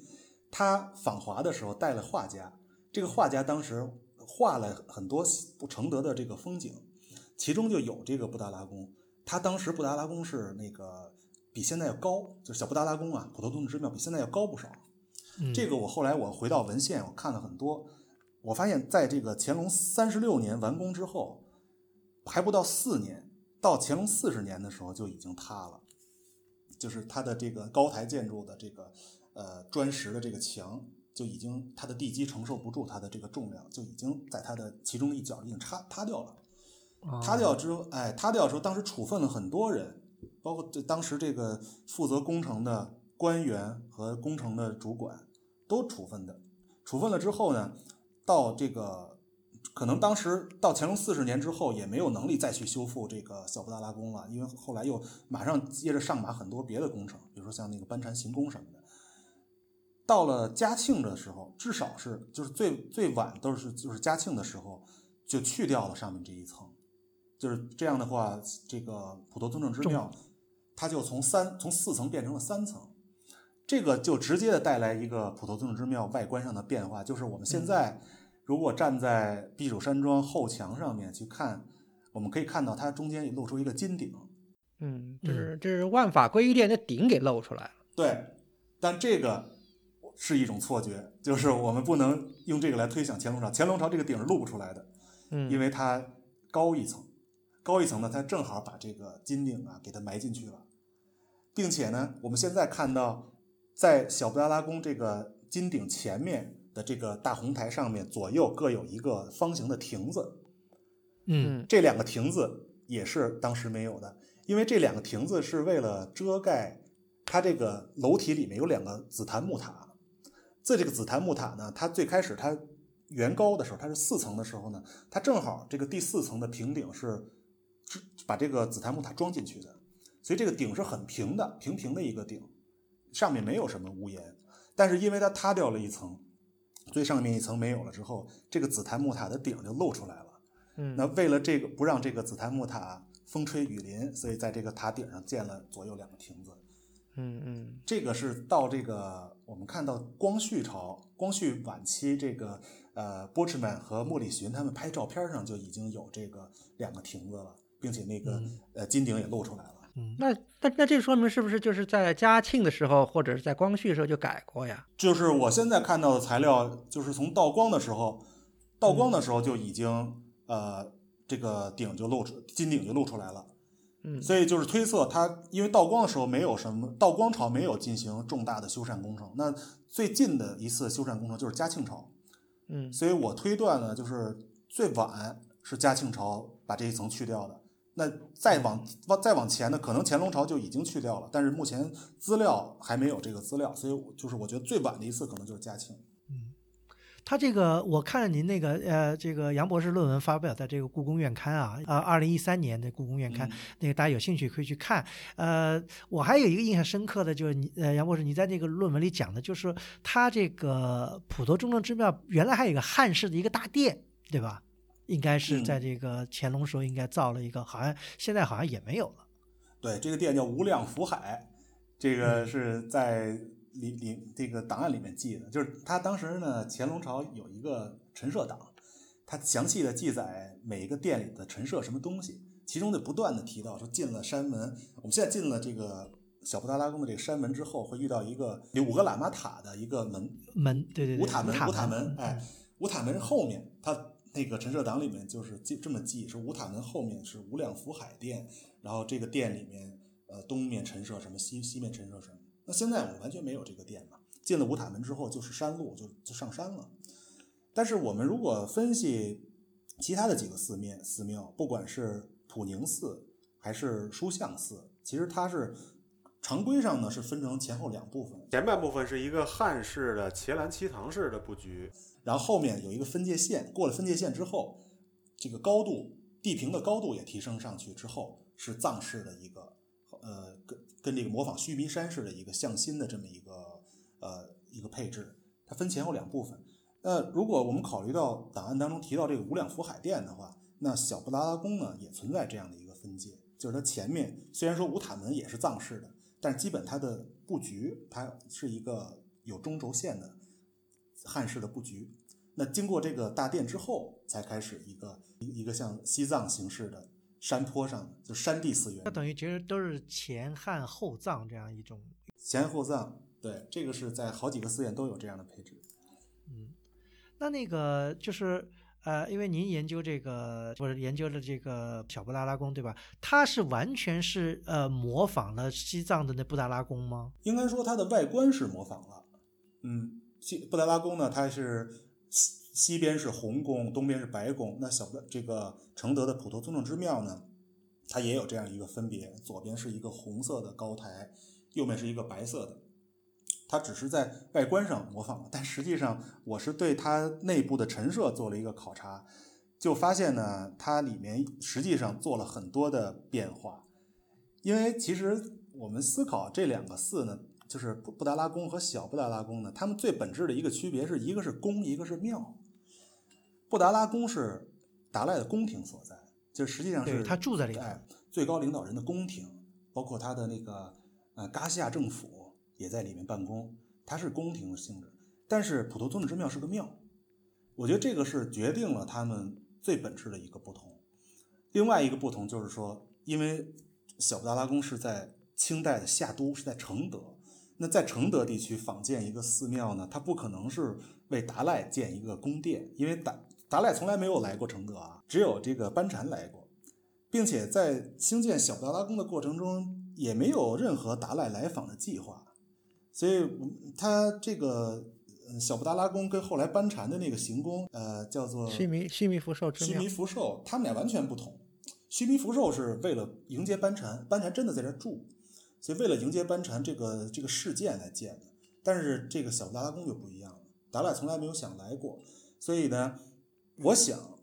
他访华的时候带了画家，这个画家当时画了很多不承德的这个风景，其中就有这个布达拉宫。它当时布达拉宫是那个比现在要高，就是小布达拉宫啊，普陀宗正之庙比现在要高不少。嗯这个我后来我回到文献，我看了很多，我发现在这个乾隆三十六年完工之后，还不到四年，到乾隆四十年的时候就已经塌了，就是它的这个高台建筑的这个呃砖石的这个墙就已经它的地基承受不住它的这个重量，就已经在它的其中的一角已经塌塌掉了。塌掉之后，哎，塌掉的时候，当时处分了很多人，包括这当时这个负责工程的官员和工程的主管都处分的。处分了之后呢，到这个可能当时到乾隆四十年之后，也没有能力再去修复这个小布达拉宫了，因为后来又马上接着上马很多别的工程，比如说像那个班禅行宫什么的。到了嘉庆的时候，至少是就是最最晚都是就是嘉庆的时候就去掉了上面这一层。就是这样的话，这个普陀宗正之庙，它就从三从四层变成了三层，这个就直接的带来一个普陀宗正之庙外观上的变化，就是我们现在如果站在避暑山庄后墙上面去看，我们可以看到它中间也露出一个金顶，嗯，这是这是万法归一殿的顶给露出来了。对，但这个是一种错觉，就是我们不能用这个来推想乾隆朝，乾隆朝这个顶是露不出来的，嗯，因为它高一层，高一层呢，它正好把这个金顶啊给它埋进去了，并且呢，我们现在看到在小布达拉宫这个金顶前面的这个大红台上面，左右各有一个方形的亭子，嗯。嗯。这两个亭子也是当时没有的，因为这两个亭子是为了遮盖它这个楼体里面有两个紫檀木塔。这这个紫檀木塔呢，它最开始它原高的时候，它是四层的时候呢，它正好这个第四层的平顶是是把这个紫檀木塔装进去的，所以这个顶是很平的，平平的一个顶，上面没有什么屋檐。但是因为它塌掉了一层，最上面一层没有了之后，这个紫檀木塔的顶就露出来了。嗯，那为了这个不让这个紫檀木塔风吹雨淋，所以在这个塔顶上建了左右两个亭子。嗯嗯这个是到这个我们看到光绪朝、光绪晚期这个呃波士曼和莫里逊他们拍照片上就已经有这个两个亭子了，并且那个、嗯呃金顶也露出来了。嗯那那那这说明是不是就是在嘉庆的时候，或者是在光绪的时候就改过呀？就是我现在看到的材料，就是从道光的时候，道光的时候就已经、呃这个顶就露出金顶就露出来了。嗯，所以就是推测它，因为道光的时候没有什么，道光朝没有进行重大的修缮工程，那最近的一次修缮工程就是嘉庆朝，嗯所以我推断呢，就是最晚是嘉庆朝把这一层去掉的，那再往往再往前呢，可能乾隆朝就已经去掉了，但是目前资料还没有这个资料，所以就是我觉得最晚的一次可能就是嘉庆。嗯他这个我看您那个呃，这个杨博士论文发表在这个故宫院刊啊，呃，二零一三年的故宫院刊，嗯那个大家有兴趣可以去看。呃，我还有一个印象深刻的就是你呃，杨博士你在那个论文里讲的，就是说他这个普陀中正之庙原来还有一个汉式的一个大殿，对吧？应该是在嗯。这个乾隆时候应该造了一个，好像现在好像也没有了。对，这个店叫无量福海，这个是在里里这个档案里面记的，就是他当时呢，乾隆朝有一个陈设档，他详细的记载每一个店里的陈设什么东西，其中就不断的提到说进了山门，我们现在进了这个小布达拉宫的这个山门之后，会遇到一个有五个喇嘛塔的一个门，门，对对对，五塔门，五塔门，哎，五塔门后面，它那个陈设档里面就是记这么记，是五塔门后面是无量福海殿，然后这个殿里面，呃，东面陈设什么，西西面陈设什么。那现在我们完全没有这个殿嘛，进了五塔门之后就是山路，就就上山了。但是我们如果分析其他的几个寺面寺庙，不管是普宁寺还是书相寺，其实它是常规上呢是分成前后两部分，前半部分是一个汉式的伽蓝七堂式的布局，然后后面有一个分界线，过了分界线之后，这个高度地平的高度也提升上去之后，是藏式的一个呃跟跟这个模仿须弥山式的一个向心的这么一个呃一个配置，它分前后两部分。那如果我们考虑到档案当中提到这个无量福海殿的话，那小布达拉宫呢也存在这样的一个分界，就是它前面虽然说五塔门也是藏式的，但是基本它的布局它是一个有中轴线的汉式的布局。那经过这个大殿之后，才开始一个一一个像西藏形式的山坡上，就山地寺院那。等于其实都是前汉后藏这样一种。前后藏，对，这个是在好几个寺院都有这样的配置。嗯那那个就是呃，因为您研究这个或者研究了这个小布达拉宫对吧？它是完全是呃模仿了西藏的那布达拉宫吗？应该说它的外观是模仿了，嗯，西布达拉宫呢，它是西西边是红宫，东边是白宫。那小的这个承德的普陀宗正之庙呢，它也有这样一个分别，左边是一个红色的高台，右面是一个白色的。它只是在外观上模仿了，但实际上我是对它内部的陈设做了一个考察，就发现呢，它里面实际上做了很多的变化。因为其实我们思考这两个寺呢，就是布布达拉宫和小布达拉宫呢，它们最本质的一个区别是一个是宫，一个是庙。布达拉宫是达赖的宫廷所在，就实际上是对他住在里面哎，最高领导人的宫廷，包括他的那个呃嘎西亚政府也在里面办公，它是宫廷性质。但是普陀宗正之庙是个庙，我觉得这个是决定了他们最本质的一个不同。另外一个不同就是说，因为小布达拉宫是在清代的夏都，是在承德。那在承德地区仿建一个寺庙呢，它不可能是为达赖建一个宫殿，因为达达赖从来没有来过承德啊，只有这个班禅来过，并且在兴建小布达拉宫的过程中，也没有任何达赖来访的计划，所以他这个呃小布达拉宫跟后来班禅的那个行宫，呃，叫做须弥须弥福寿之庙须弥，福寿，他们俩完全不同。须弥福寿是为了迎接班禅，班禅真的在这儿住，所以为了迎接班禅这个这个事件来建的。但是这个小布达拉宫就不一样了，达赖从来没有想来过，所以呢，我想，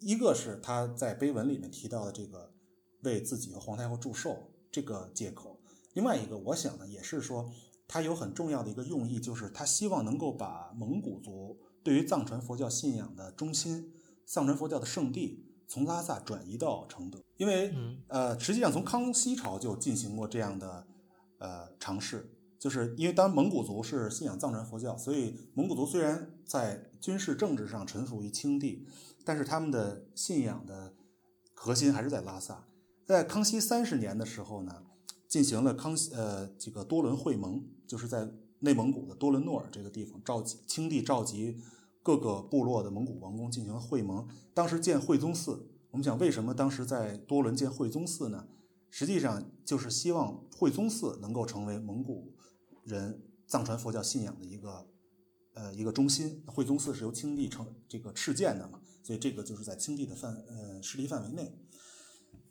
一个是他在碑文里面提到的这个为自己和皇太后祝寿这个借口，另外一个我想呢，也是说他有很重要的一个用意，就是他希望能够把蒙古族对于藏传佛教信仰的中心、藏传佛教的圣地从拉萨转移到承德，因为嗯。呃，实际上从康熙朝就进行过这样的呃尝试，就是因为当蒙古族是信仰藏传佛教，所以蒙古族虽然在军事政治上臣服于清帝，但是他们的信仰的核心还是在拉萨。在康熙三十年的时候呢，进行了康熙呃这个多伦会盟，就是在内蒙古的多伦诺尔这个地方召集清帝召集各个部落的蒙古王公进行会盟。当时建惠宗寺，我们讲为什么当时在多伦建惠宗寺呢？实际上就是希望惠宗寺能够成为蒙古人藏传佛教信仰的一个呃一个中心。惠宗寺是由清帝成这个敕建的嘛，所以这个就是在清帝的范呃势力范围内。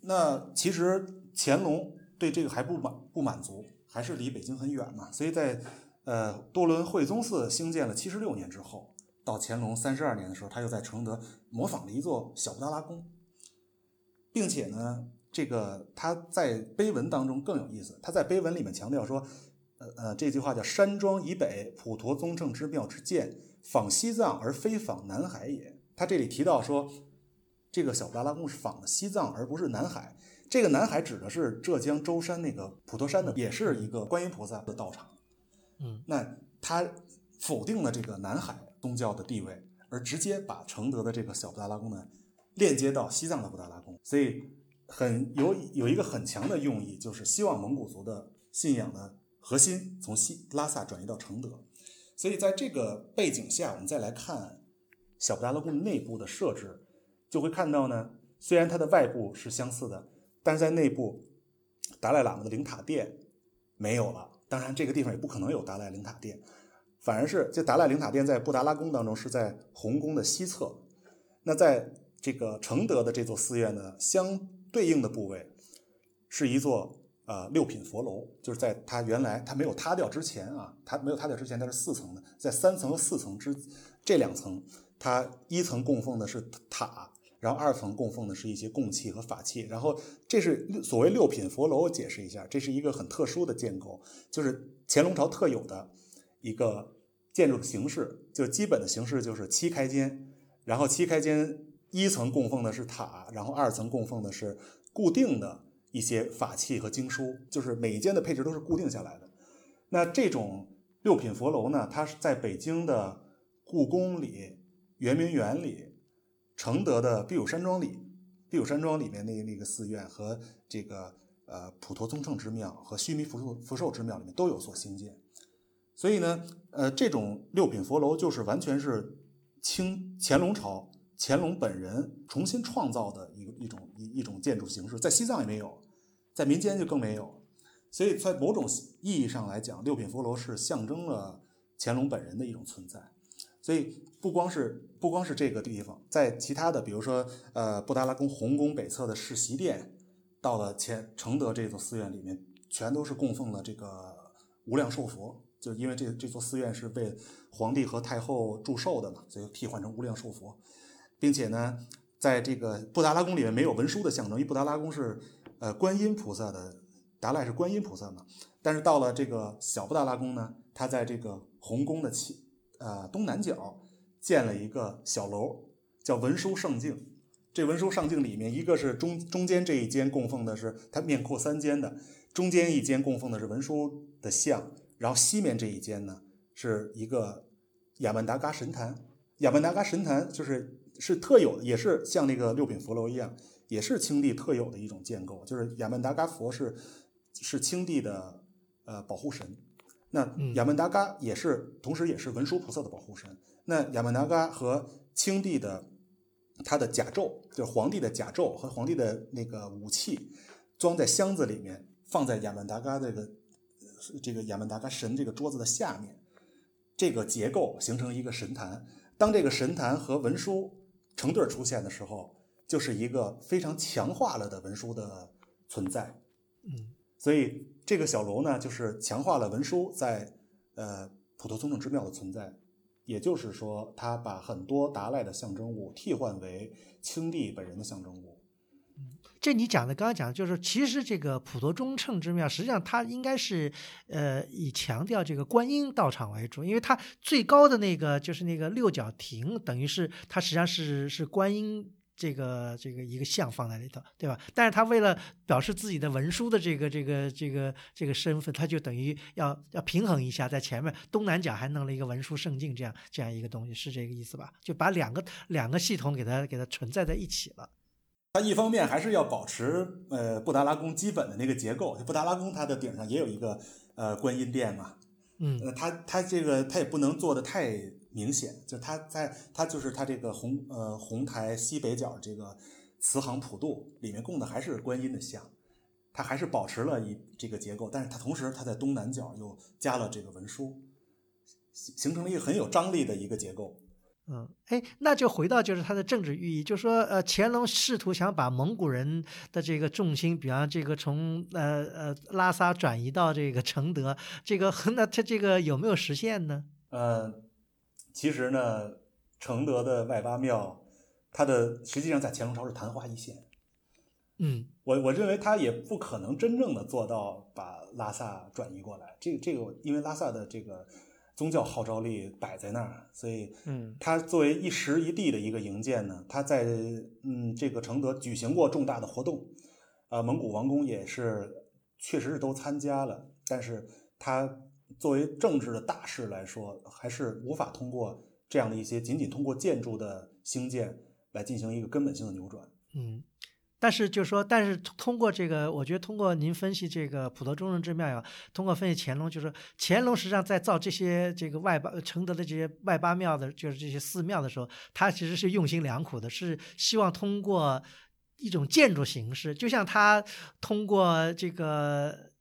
那其实乾隆对这个还不满不满足，还是离北京很远嘛，所以在呃多伦惠宗寺兴建了七十六年之后，到乾隆三十二年的时候，他又在承德模仿了一座小布达拉宫，并且呢，这个他在碑文当中更有意思，他在碑文里面强调说，呃呃，这句话叫“山庄以北，普陀宗正之庙之建，仿西藏而非仿南海也”。他这里提到说，这个小布达拉宫是仿的西藏，而不是南海。这个南海指的是浙江舟山那个普陀山的，也是一个观音菩萨的道场。嗯，那他否定了这个南海宗教的地位，而直接把承德的这个小布达拉宫呢链接到西藏的布达拉宫，所以很有有一个很强的用意，就是希望蒙古族的信仰的核心从西拉萨转移到承德。所以在这个背景下，我们再来看小布达拉宫内部的设置，就会看到呢，虽然它的外部是相似的，但是在内部，达赖喇嘛的灵塔殿没有了。当然，这个地方也不可能有达赖灵塔殿，反而是这达赖灵塔殿在布达拉宫当中是在红宫的西侧。那在这个承德的这座寺院呢，相对应的部位是一座呃六品佛楼，就是在它原来它没有塌掉之前啊，它没有塌掉之前它是四层的，在三层和四层之这两层，它一层供奉的是塔。然后二层供奉的是一些供器和法器，然后这是所谓六品佛楼。解释一下，这是一个很特殊的建构，就是乾隆朝特有的一个建筑的形式，就基本的形式就是七开间，然后七开间一层供奉的是塔，然后二层供奉的是固定的一些法器和经书，就是每一间的配置都是固定下来的。那这种六品佛楼呢，它是在北京的故宫里、圆明园里。承德的避暑山庄里避暑山庄里面那那个寺院和这个呃普陀宗乘之庙和须弥福寿福寿之庙里面都有所兴建。所以呢，呃，这种六品佛楼就是完全是清乾隆朝乾隆本人重新创造的一个一种一一种建筑形式，在西藏也没有，在民间就更没有。所以在某种意义上来讲，六品佛楼是象征了乾隆本人的一种存在。所以不光是不光是这个地方，在其他的，比如说呃布达拉宫红宫北侧的世袭殿，到了前承德这座寺院里面，全都是供奉了这个无量寿佛。就因为这这座寺院是为皇帝和太后祝寿的嘛，所以替换成无量寿佛，并且呢，在这个布达拉宫里面没有文殊的象征，因为布达拉宫是呃观音菩萨的，达赖是观音菩萨嘛。但是到了这个小布达拉宫呢，它在这个红宫的起呃东南角建了一个小楼，叫文殊圣境。这文殊圣境里面，一个是中中间这一间供奉的是它面阔三间的，中间一间供奉的是文殊的像。然后西面这一间呢，是一个雅曼达嘎神坛。雅曼达嘎神坛就是是特有的，也是像那个六品佛楼一样，也是清帝特有的一种建构。就是雅曼达嘎佛是是清帝的呃保护神。那亚曼达嘎也是，同时也是文殊菩萨的保护神。那亚曼达嘎和清帝的他的甲胄，就是皇帝的甲胄和皇帝的那个武器，装在箱子里面，放在亚曼达嘎这个。这个亚曼达嘎神这个桌子的下面，这个结构形成一个神坛。当这个神坛和文殊成对出现的时候，就是一个非常强化了的文殊的存在。嗯，所以这个小楼呢，就是强化了文殊在呃普陀宗正之庙的存在。也就是说，他把很多达赖的象征物替换为清帝本人的象征物。这你讲的，刚刚讲的就是，其实这个普陀中称之庙，实际上它应该是，呃，以强调这个观音道场为主，因为它最高的那个就是那个六角亭，等于是它实际上是是观音这个这个一个像放在里头，对吧？但是他为了表示自己的文书的这个这个这个这个身份，他就等于要要平衡一下，在前面东南角还弄了一个文书圣境，这样这样一个东西，是这个意思吧？就把两个两个系统给它给它存在在一起了。它一方面还是要保持呃布达拉宫基本的那个结构，布达拉宫它的顶上也有一个呃观音殿嘛，嗯，呃它它这个它也不能做的太明显，就它在它就是它这个红呃红台西北角这个慈航普渡里面供的还是观音的像，它还是保持了一这个结构，但是它同时它在东南角又加了这个文书，形形成了一个很有张力的一个结构。嗯，哎，那就回到就是它的政治寓意，就说呃，乾隆试图想把蒙古人的这个重心，比方这个从呃呃拉萨转移到这个承德，这个 (laughs) 那他这个有没有实现呢？呃，其实呢，承德的外八庙，它的实际上在乾隆朝是昙花一现。嗯，我我认为他也不可能真正的做到把拉萨转移过来，这个这个因为拉萨的这个。宗教号召力摆在那儿，所以，嗯，他作为一时一地的一个营建呢，他在嗯这个承德举行过重大的活动，呃，蒙古王宫也是确实是都参加了，但是他作为政治的大事来说，还是无法通过这样的一些仅仅通过建筑的兴建来进行一个根本性的扭转，嗯。但是就是说，但是通过这个，我觉得通过您分析这个普陀中正之庙呀，通过分析乾隆，就是乾隆实际上在造这些这个外八承德的这些外八庙的，就是这些寺庙的时候，他其实是用心良苦的，是希望通过一种建筑形式，就像他通过这个，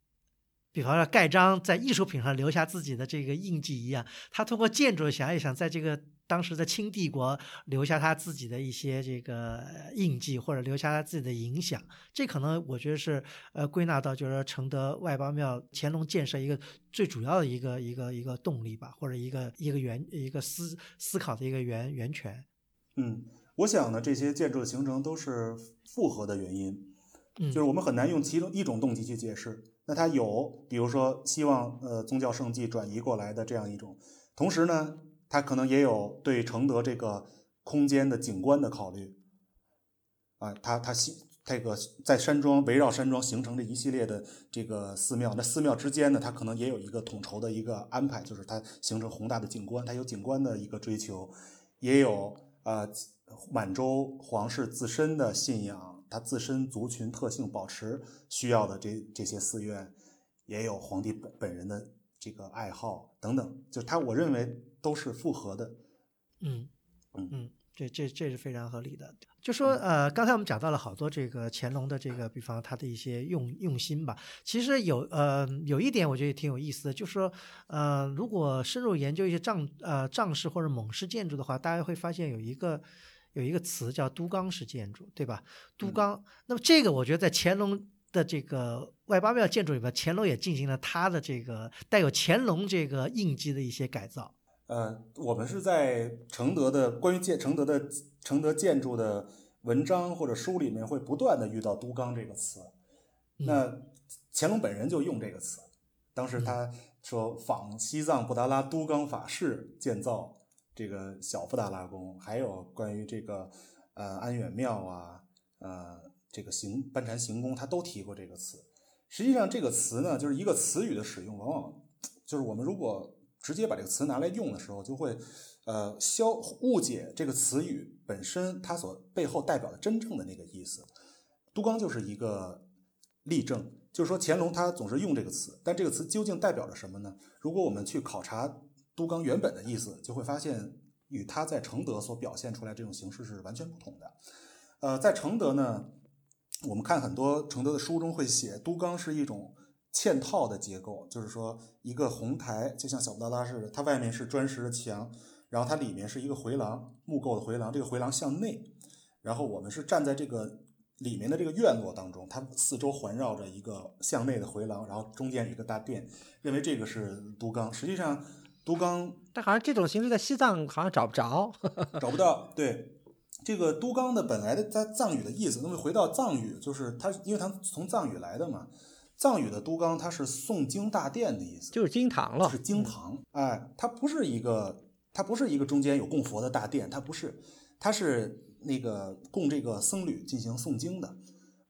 比方说盖章在艺术品上留下自己的这个印记一样，他通过建筑想一想，在这个。当时的清帝国留下他自己的一些这个印记，或者留下他自己的影响，这可能我觉得是呃归纳到就是说承德外八庙乾隆建设一个最主要的一个一个一个动力吧，或者一个一个源一个思思考的一个源源泉。嗯，我想呢，这些建筑的形成都是复合的原因，嗯，就是我们很难用其中一种动机去解释。那它有，比如说希望呃宗教圣迹转移过来的这样一种，同时呢。它可能也有对承德这个空间的景观的考虑，啊，它它西这个在山庄围绕山庄形成的一系列的这个寺庙，那寺庙之间呢，它可能也有一个统筹的一个安排，就是它形成宏大的景观，它有景观的一个追求，也有啊满洲皇室自身的信仰它自身族群特性保持需要的这这些寺院，也有皇帝本本人的这个爱好等等，就是它我认为都是复合的。嗯嗯嗯，这这这是非常合理的。就说呃，刚才我们讲到了好多这个乾隆的这个，比方他的一些用用心吧。其实有呃有一点我觉得也挺有意思的，就是说呃，如果深入研究一些藏呃藏式或者蒙式建筑的话，大家会发现有一个有一个词叫都钢式建筑，对吧？都钢。那么这个我觉得在乾隆的这个外八庙建筑里边，乾隆也进行了他的这个带有乾隆这个印记的一些改造。呃，我们是在承德的关于建承德的承德建筑的文章或者书里面会不断的遇到“都钢”这个词。那乾隆本人就用这个词，当时他说仿西藏布达拉都钢法式建造这个小布达拉宫，还有关于这个呃安远庙啊，呃这个行班禅行宫，他都提过这个词。实际上这个词呢，就是一个词语的使用，往往就是我们如果直接把这个词拿来用的时候，就会，呃，消误解这个词语本身它所背后代表的真正的那个意思。都刚就是一个例证，就是说乾隆他总是用这个词，但这个词究竟代表着什么呢？如果我们去考察都钢原本的意思，就会发现与他在承德所表现出来这种形式是完全不同的。呃，在承德呢，我们看很多承德的书中会写都钢是一种。嵌套的结构，就是说一个红台，就像小布达拉似的，它外面是砖石的墙，然后它里面是一个回廊，木构的回廊，这个回廊向内，然后我们是站在这个里面的这个院落当中，它四周环绕着一个向内的回廊，然后中间一个大殿，认为这个是都钢。实际上，都钢，但好像这种形式在西藏好像找不着，(laughs) (laughs) 找不到。对，这个都纲的本来的在藏语的意思，那么回到藏语，就是它，因为它从藏语来的嘛。藏语的都纲，它是诵经大殿的意思，就是经堂了，是经堂。哎，它不是一个，它不是一个中间有供佛的大殿，它不是，它是那个供这个僧侣进行诵经的。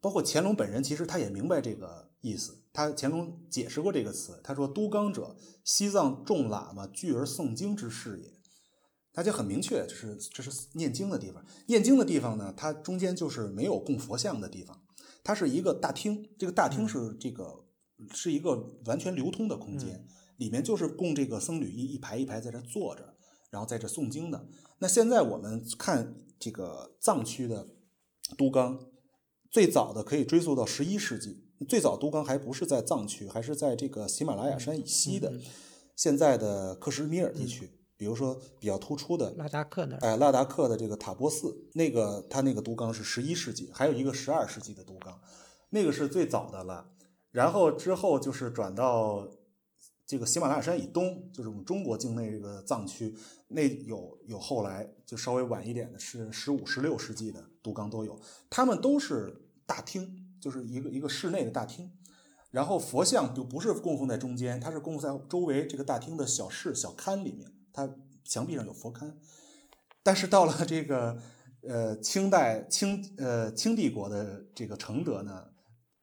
包括乾隆本人，其实他也明白这个意思。他乾隆解释过这个词，他说：“都纲者，西藏众喇嘛聚而诵经之事也。”大家很明确，这是这是念经的地方。念经的地方呢，它中间就是没有供佛像的地方。它是一个大厅，这个大厅是这个是一个完全流通的空间，里面就是供这个僧侣一一排一排在这坐着，然后在这诵经的。那现在我们看这个藏区的都纲，最早的可以追溯到十一世纪，最早都钢还不是在藏区，还是在这个喜马拉雅山以西的现在的克什米尔地区。比如说比较突出的拉达克那儿，哎，拉达克的这个塔波寺，那个它那个都纲是十一世纪，还有一个十二世纪的都纲，那个是最早的了。然后之后就是转到这个喜马拉雅山以东，就是我们中国境内这个藏区，那有有后来就稍微晚一点的，是十五、十六世纪的都纲都有，他们都是大厅，就是一个一个室内的大厅。然后佛像就不是供奉在中间，它是供奉在周围这个大厅的小室、小龛里面。它墙壁上有佛龛，但是到了这个呃清代清呃清帝国的这个承德呢，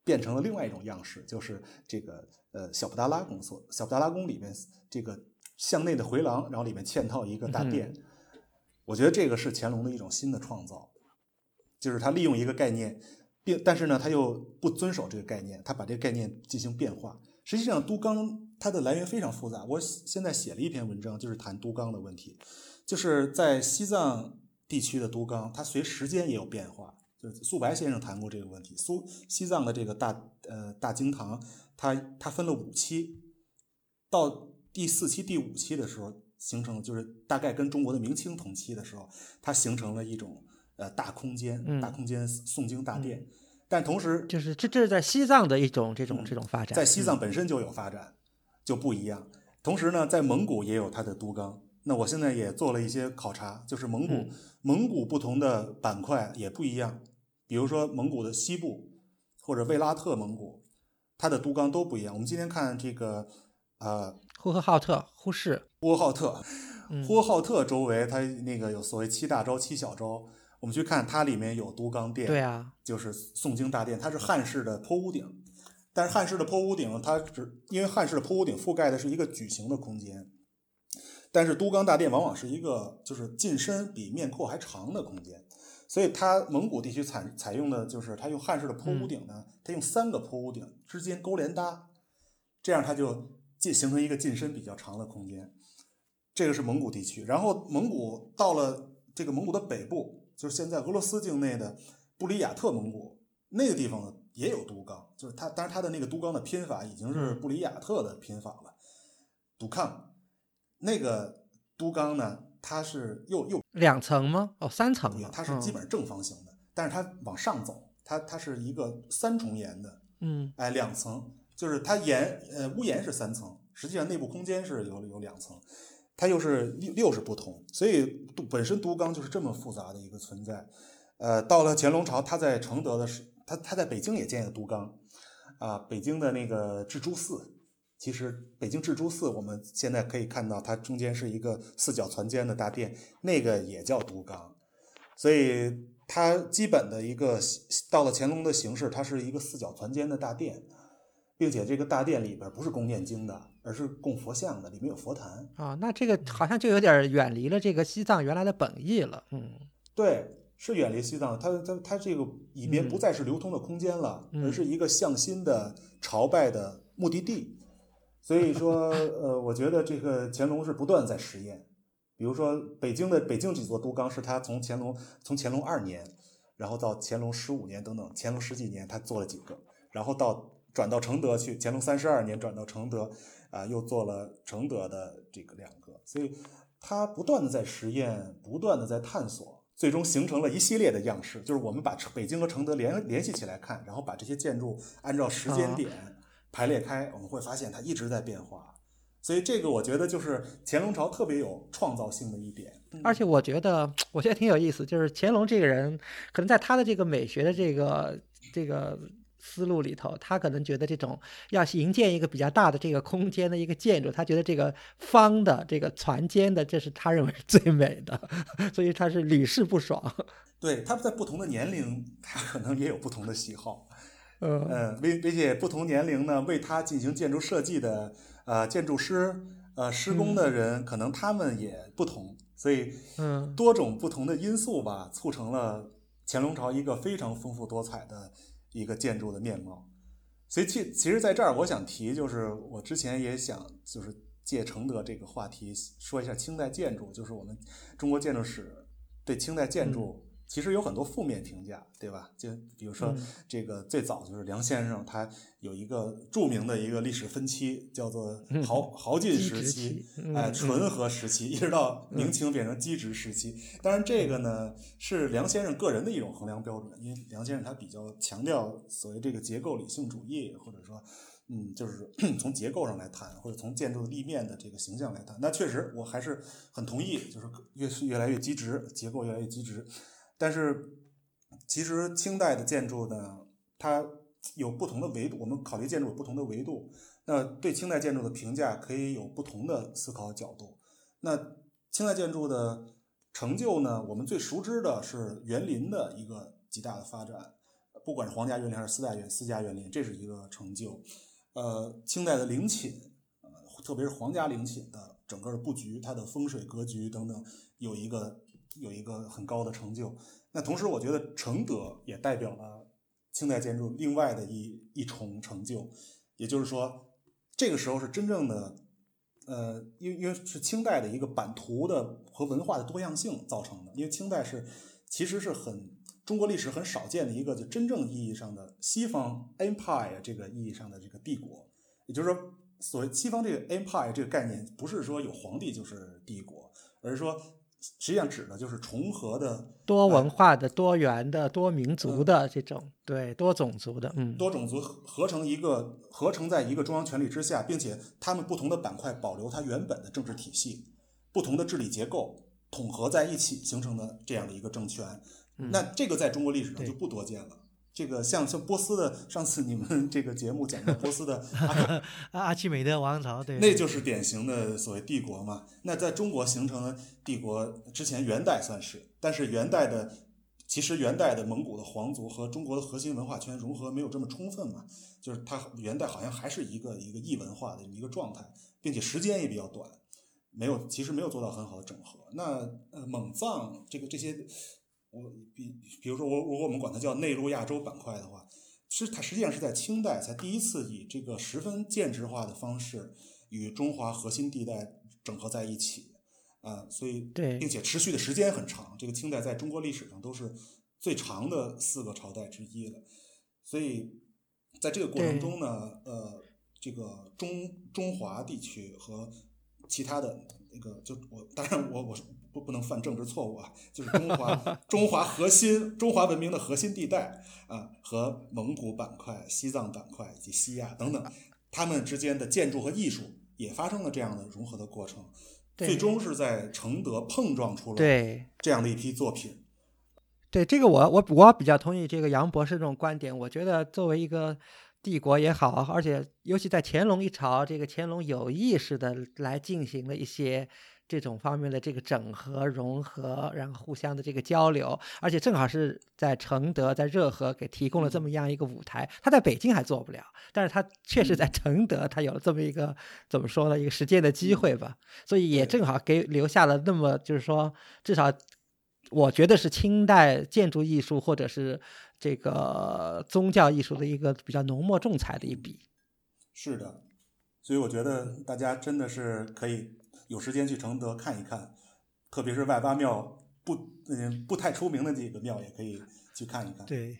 变成了另外一种样式，就是这个呃小布达拉宫所小布达拉宫里面这个向内的回廊，然后里面嵌套一个大殿。我觉得这个是乾隆的一种新的创造，就是他利用一个概念，并但是呢他又不遵守这个概念，他把这个概念进行变化。实际上都纲。它的来源非常复杂，我现在写了一篇文章，就是谈都纲的问题，就是在西藏地区的都纲，它随时间也有变化。就是苏白先生谈过这个问题，苏西藏的这个大呃大经堂，它它分了五期，到第四期、第五期的时候，形成就是大概跟中国的明清同期的时候，它形成了一种呃大空间、大空间诵经大殿，但同时就是这这是在西藏的一种这种这种发展，在西藏本身就有发展。就不一样。同时呢，在蒙古也有它的都纲。那我现在也做了一些考察，就是蒙古蒙古不同的板块也不一样。比如说蒙古的西部或者卫拉特蒙古，它的都纲都不一样。我们今天看这个呃，呼和浩特、呼市、呼和浩特，呼和浩特周围它那个有所谓七大洲、七小洲。我们去看它里面有都钢殿，对啊，就是诵经大殿，它是汉式的坡屋顶。但是汉式的坡屋顶，它只因为汉式的坡屋顶覆盖的是一个矩形的空间，但是都钢大殿往往是一个就是进深比面阔还长的空间，所以它蒙古地区采采用的就是它用汉式的坡屋顶呢，它用三个坡屋顶之间勾连搭，这样它就进形成一个进深比较长的空间。这个是蒙古地区，然后蒙古到了这个蒙古的北部，就是现在俄罗斯境内的布里亚特蒙古那个地方呢，也有都纲，就是它，当然它的那个都纲的拼法已经是布里亚特的拼法了，杜康那个都纲呢，它是又又两层吗？哦，三层它是基本上正方形的，但是它往上走，它它是一个三重檐的，嗯哎，两层，就是它檐呃屋檐是三层，实际上内部空间是有有两层，它又是六是不同，所以本身都纲就是这么复杂的一个存在。呃，到了乾隆朝，他在承德的时，他他在北京也建了都纲，啊，北京的那个智珠寺，其实北京智珠寺我们现在可以看到，它中间是一个四角攒尖的大殿，那个也叫都纲，所以它基本的一个到了乾隆的形式，它是一个四角攒尖的大殿，并且这个大殿里边不是供念经的，而是供佛像的，里面有佛坛。啊，那这个好像就有点远离了这个西藏原来的本意了。嗯对，是远离西藏，它它它这个里面不嗯再是流通的空间了，嗯而是一个向心的朝拜的目的地。所以说，(laughs) 呃，我觉得这个乾隆是不断在实验。比如说，北京的北京几座都纲是他从乾隆从乾隆二年，然后到乾隆十五年等等，乾隆十几年他做了几个，然后到转到承德去，乾隆三十二年转到承德，啊、又做了承德的这个两个，所以他不断的在实验，不断的在探索，最终形成了一系列的样式。就是我们把北京和承德联联系起来看，然后把这些建筑按照时间啊点排列开，我们会发现它一直在变化。所以这个我觉得就是乾隆朝特别有创造性的一点。而且我觉得，我觉得挺有意思，就是乾隆这个人，可能在他的这个美学的这个这个思路里头，他可能觉得这种要营建一个比较大的这个空间的一个建筑，他觉得这个方的、这个船间的，这是他认为最美的，(laughs) 所以他是屡试不爽。对，他们在不同的年龄，他可能也有不同的喜好。(laughs) 嗯呃，为并且不同年龄呢，为他进行建筑设计的呃建筑师、呃施工的人，可能他们也不同，所以嗯多种不同的因素吧，促成了乾隆朝一个非常丰富多彩的一个建筑的面貌。所以其其实在这儿，我想提，就是我之前也想就是借承德这个话题说一下清代建筑，就是我们中国建筑史对清代建筑其实有很多负面评价，对吧？就比如说嗯这个最早就是梁先生，他有一个著名的一个历史分期，叫做豪豪进时期哎，嗯纯和时期，一直到明清变成基直时期。当然，这个呢是梁先生个人的一种衡量标准，因为梁先生他比较强调所谓这个结构理性主义，或者说。嗯，就是 (clears throat) 从结构上来谈，或者从建筑立面的这个形象来谈。那确实，我还是很同意，就是越是越来越极值，结构越来越机直。但是，其实清代的建筑呢，它有不同的维度，我们考虑建筑有不同的维度。那对清代建筑的评价可以有不同的思考角度。那清代建筑的成就呢，我们最熟知的是园林的一个极大的发展，不管是皇家园林还是私代园私家园林，这是一个成就。呃，清代的陵寝，呃，特别是皇家陵寝的整个的布局、它的风水格局等等，有一个有一个很高的成就。那同时，我觉得承德也代表了清代建筑另外的一一重成就，也就是说，这个时候是真正的，呃，因为因为是清代的一个版图的和文化的多样性造成的。因为清代是其实是很中国历史很少见的一个就真正意义上的西方 empire 这个意义上的这个帝国，也就是说，所谓西方这个 empire 这个概念，不是说有皇帝就是帝国，而是说实际上指的就是重合的多文化的、多元的、多民族的这种，对，多种族的，嗯，多种族合合成一个合成在一个中央权力之下，并且他们不同的板块保留它原本的政治体系，不同的治理结构统合在一起形成的这样的一个政权。那这个在中国历史上就不多见了。这个像像波斯的，上次你们 (laughs) 这个节目讲的波斯的阿克 (laughs) 阿阿契美德王朝，对，那就是典型的所谓帝国嘛。那在中国形成的帝国之前，元代算是，但是元代的其实元代的蒙古的皇族和中国的核心文化圈融合没有这么充分嘛，就是它元代好像还是一个一个异文化的一个状态，并且时间也比较短，没有其实没有做到很好的整合。那呃蒙藏这个这些我比比如说我如果我们管它叫内陆亚洲板块的话，是它实际上是在清代才第一次以这个十分建制化的方式与中华核心地带整合在一起啊，所以对并且持续的时间很长。这个清代在中国历史上都是最长的四个朝代之一了，所以在这个过程中呢，呃，这个中中华地区和其他的那个，就我当然我我是不不能犯政治错误啊，就是中华中华核心中华文明的核心地带啊，和蒙古板块、西藏板块以及西亚等等，他们之间的建筑和艺术也发生了这样的融合的过程，最终是在承德碰撞出了对这样的一批作品。对，这个我我我比较同意这个杨博士这种观点。我觉得作为一个帝国也好，而且尤其在乾隆一朝，这个乾隆有意识的来进行了一些这种方面的这个整合、融合，然后互相的这个交流，而且正好是在承德、在热河给提供了这么样一个舞台。他在北京还做不了，但是他确实在承德，他有了这么一个怎么说呢，一个实践的机会吧。所以也正好给留下了那么就是说至少。我觉得是清代建筑艺术或者是这个宗教艺术的一个比较浓墨重彩的一笔。是的，所以我觉得大家真的是可以有时间去承德看一看，特别是外八庙不嗯不太出名的几个庙也可以去看一看。对，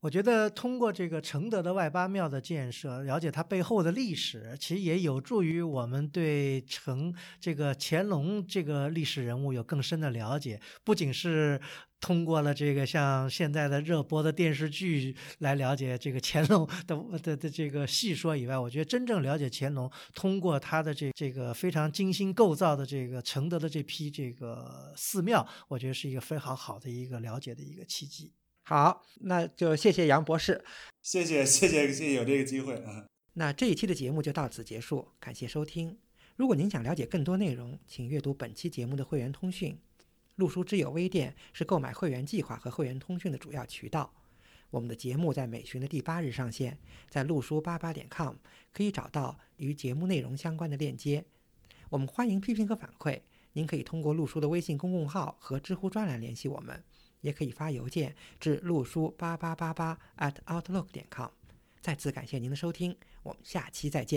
我觉得通过这个承德的外八庙的建设，了解它背后的历史，其实也有助于我们对成这个乾隆这个历史人物有更深的了解。不仅是通过了这个像现在的热播的电视剧来了解这个乾隆的的的这个细说以外，我觉得真正了解乾隆，通过他的这这个非常精心构造的这个承德的这批这个寺庙，我觉得是一个非常好的一个了解的一个契机。好，那就谢谢杨博士。谢谢谢谢谢谢有这个机会啊。那这一期的节目就到此结束，感谢收听。如果您想了解更多内容，请阅读本期节目的会员通讯。陆书之友微店是购买会员计划和会员通讯的主要渠道。我们的节目在每旬的第八日上线，在陆书八八点 com 可以找到与节目内容相关的链接。我们欢迎批评和反馈，您可以通过陆书的微信公众号和知乎专栏联系我们，也可以发邮件至陆书八八八八 at outlook 点 com。再次感谢您的收听，我们下期再见。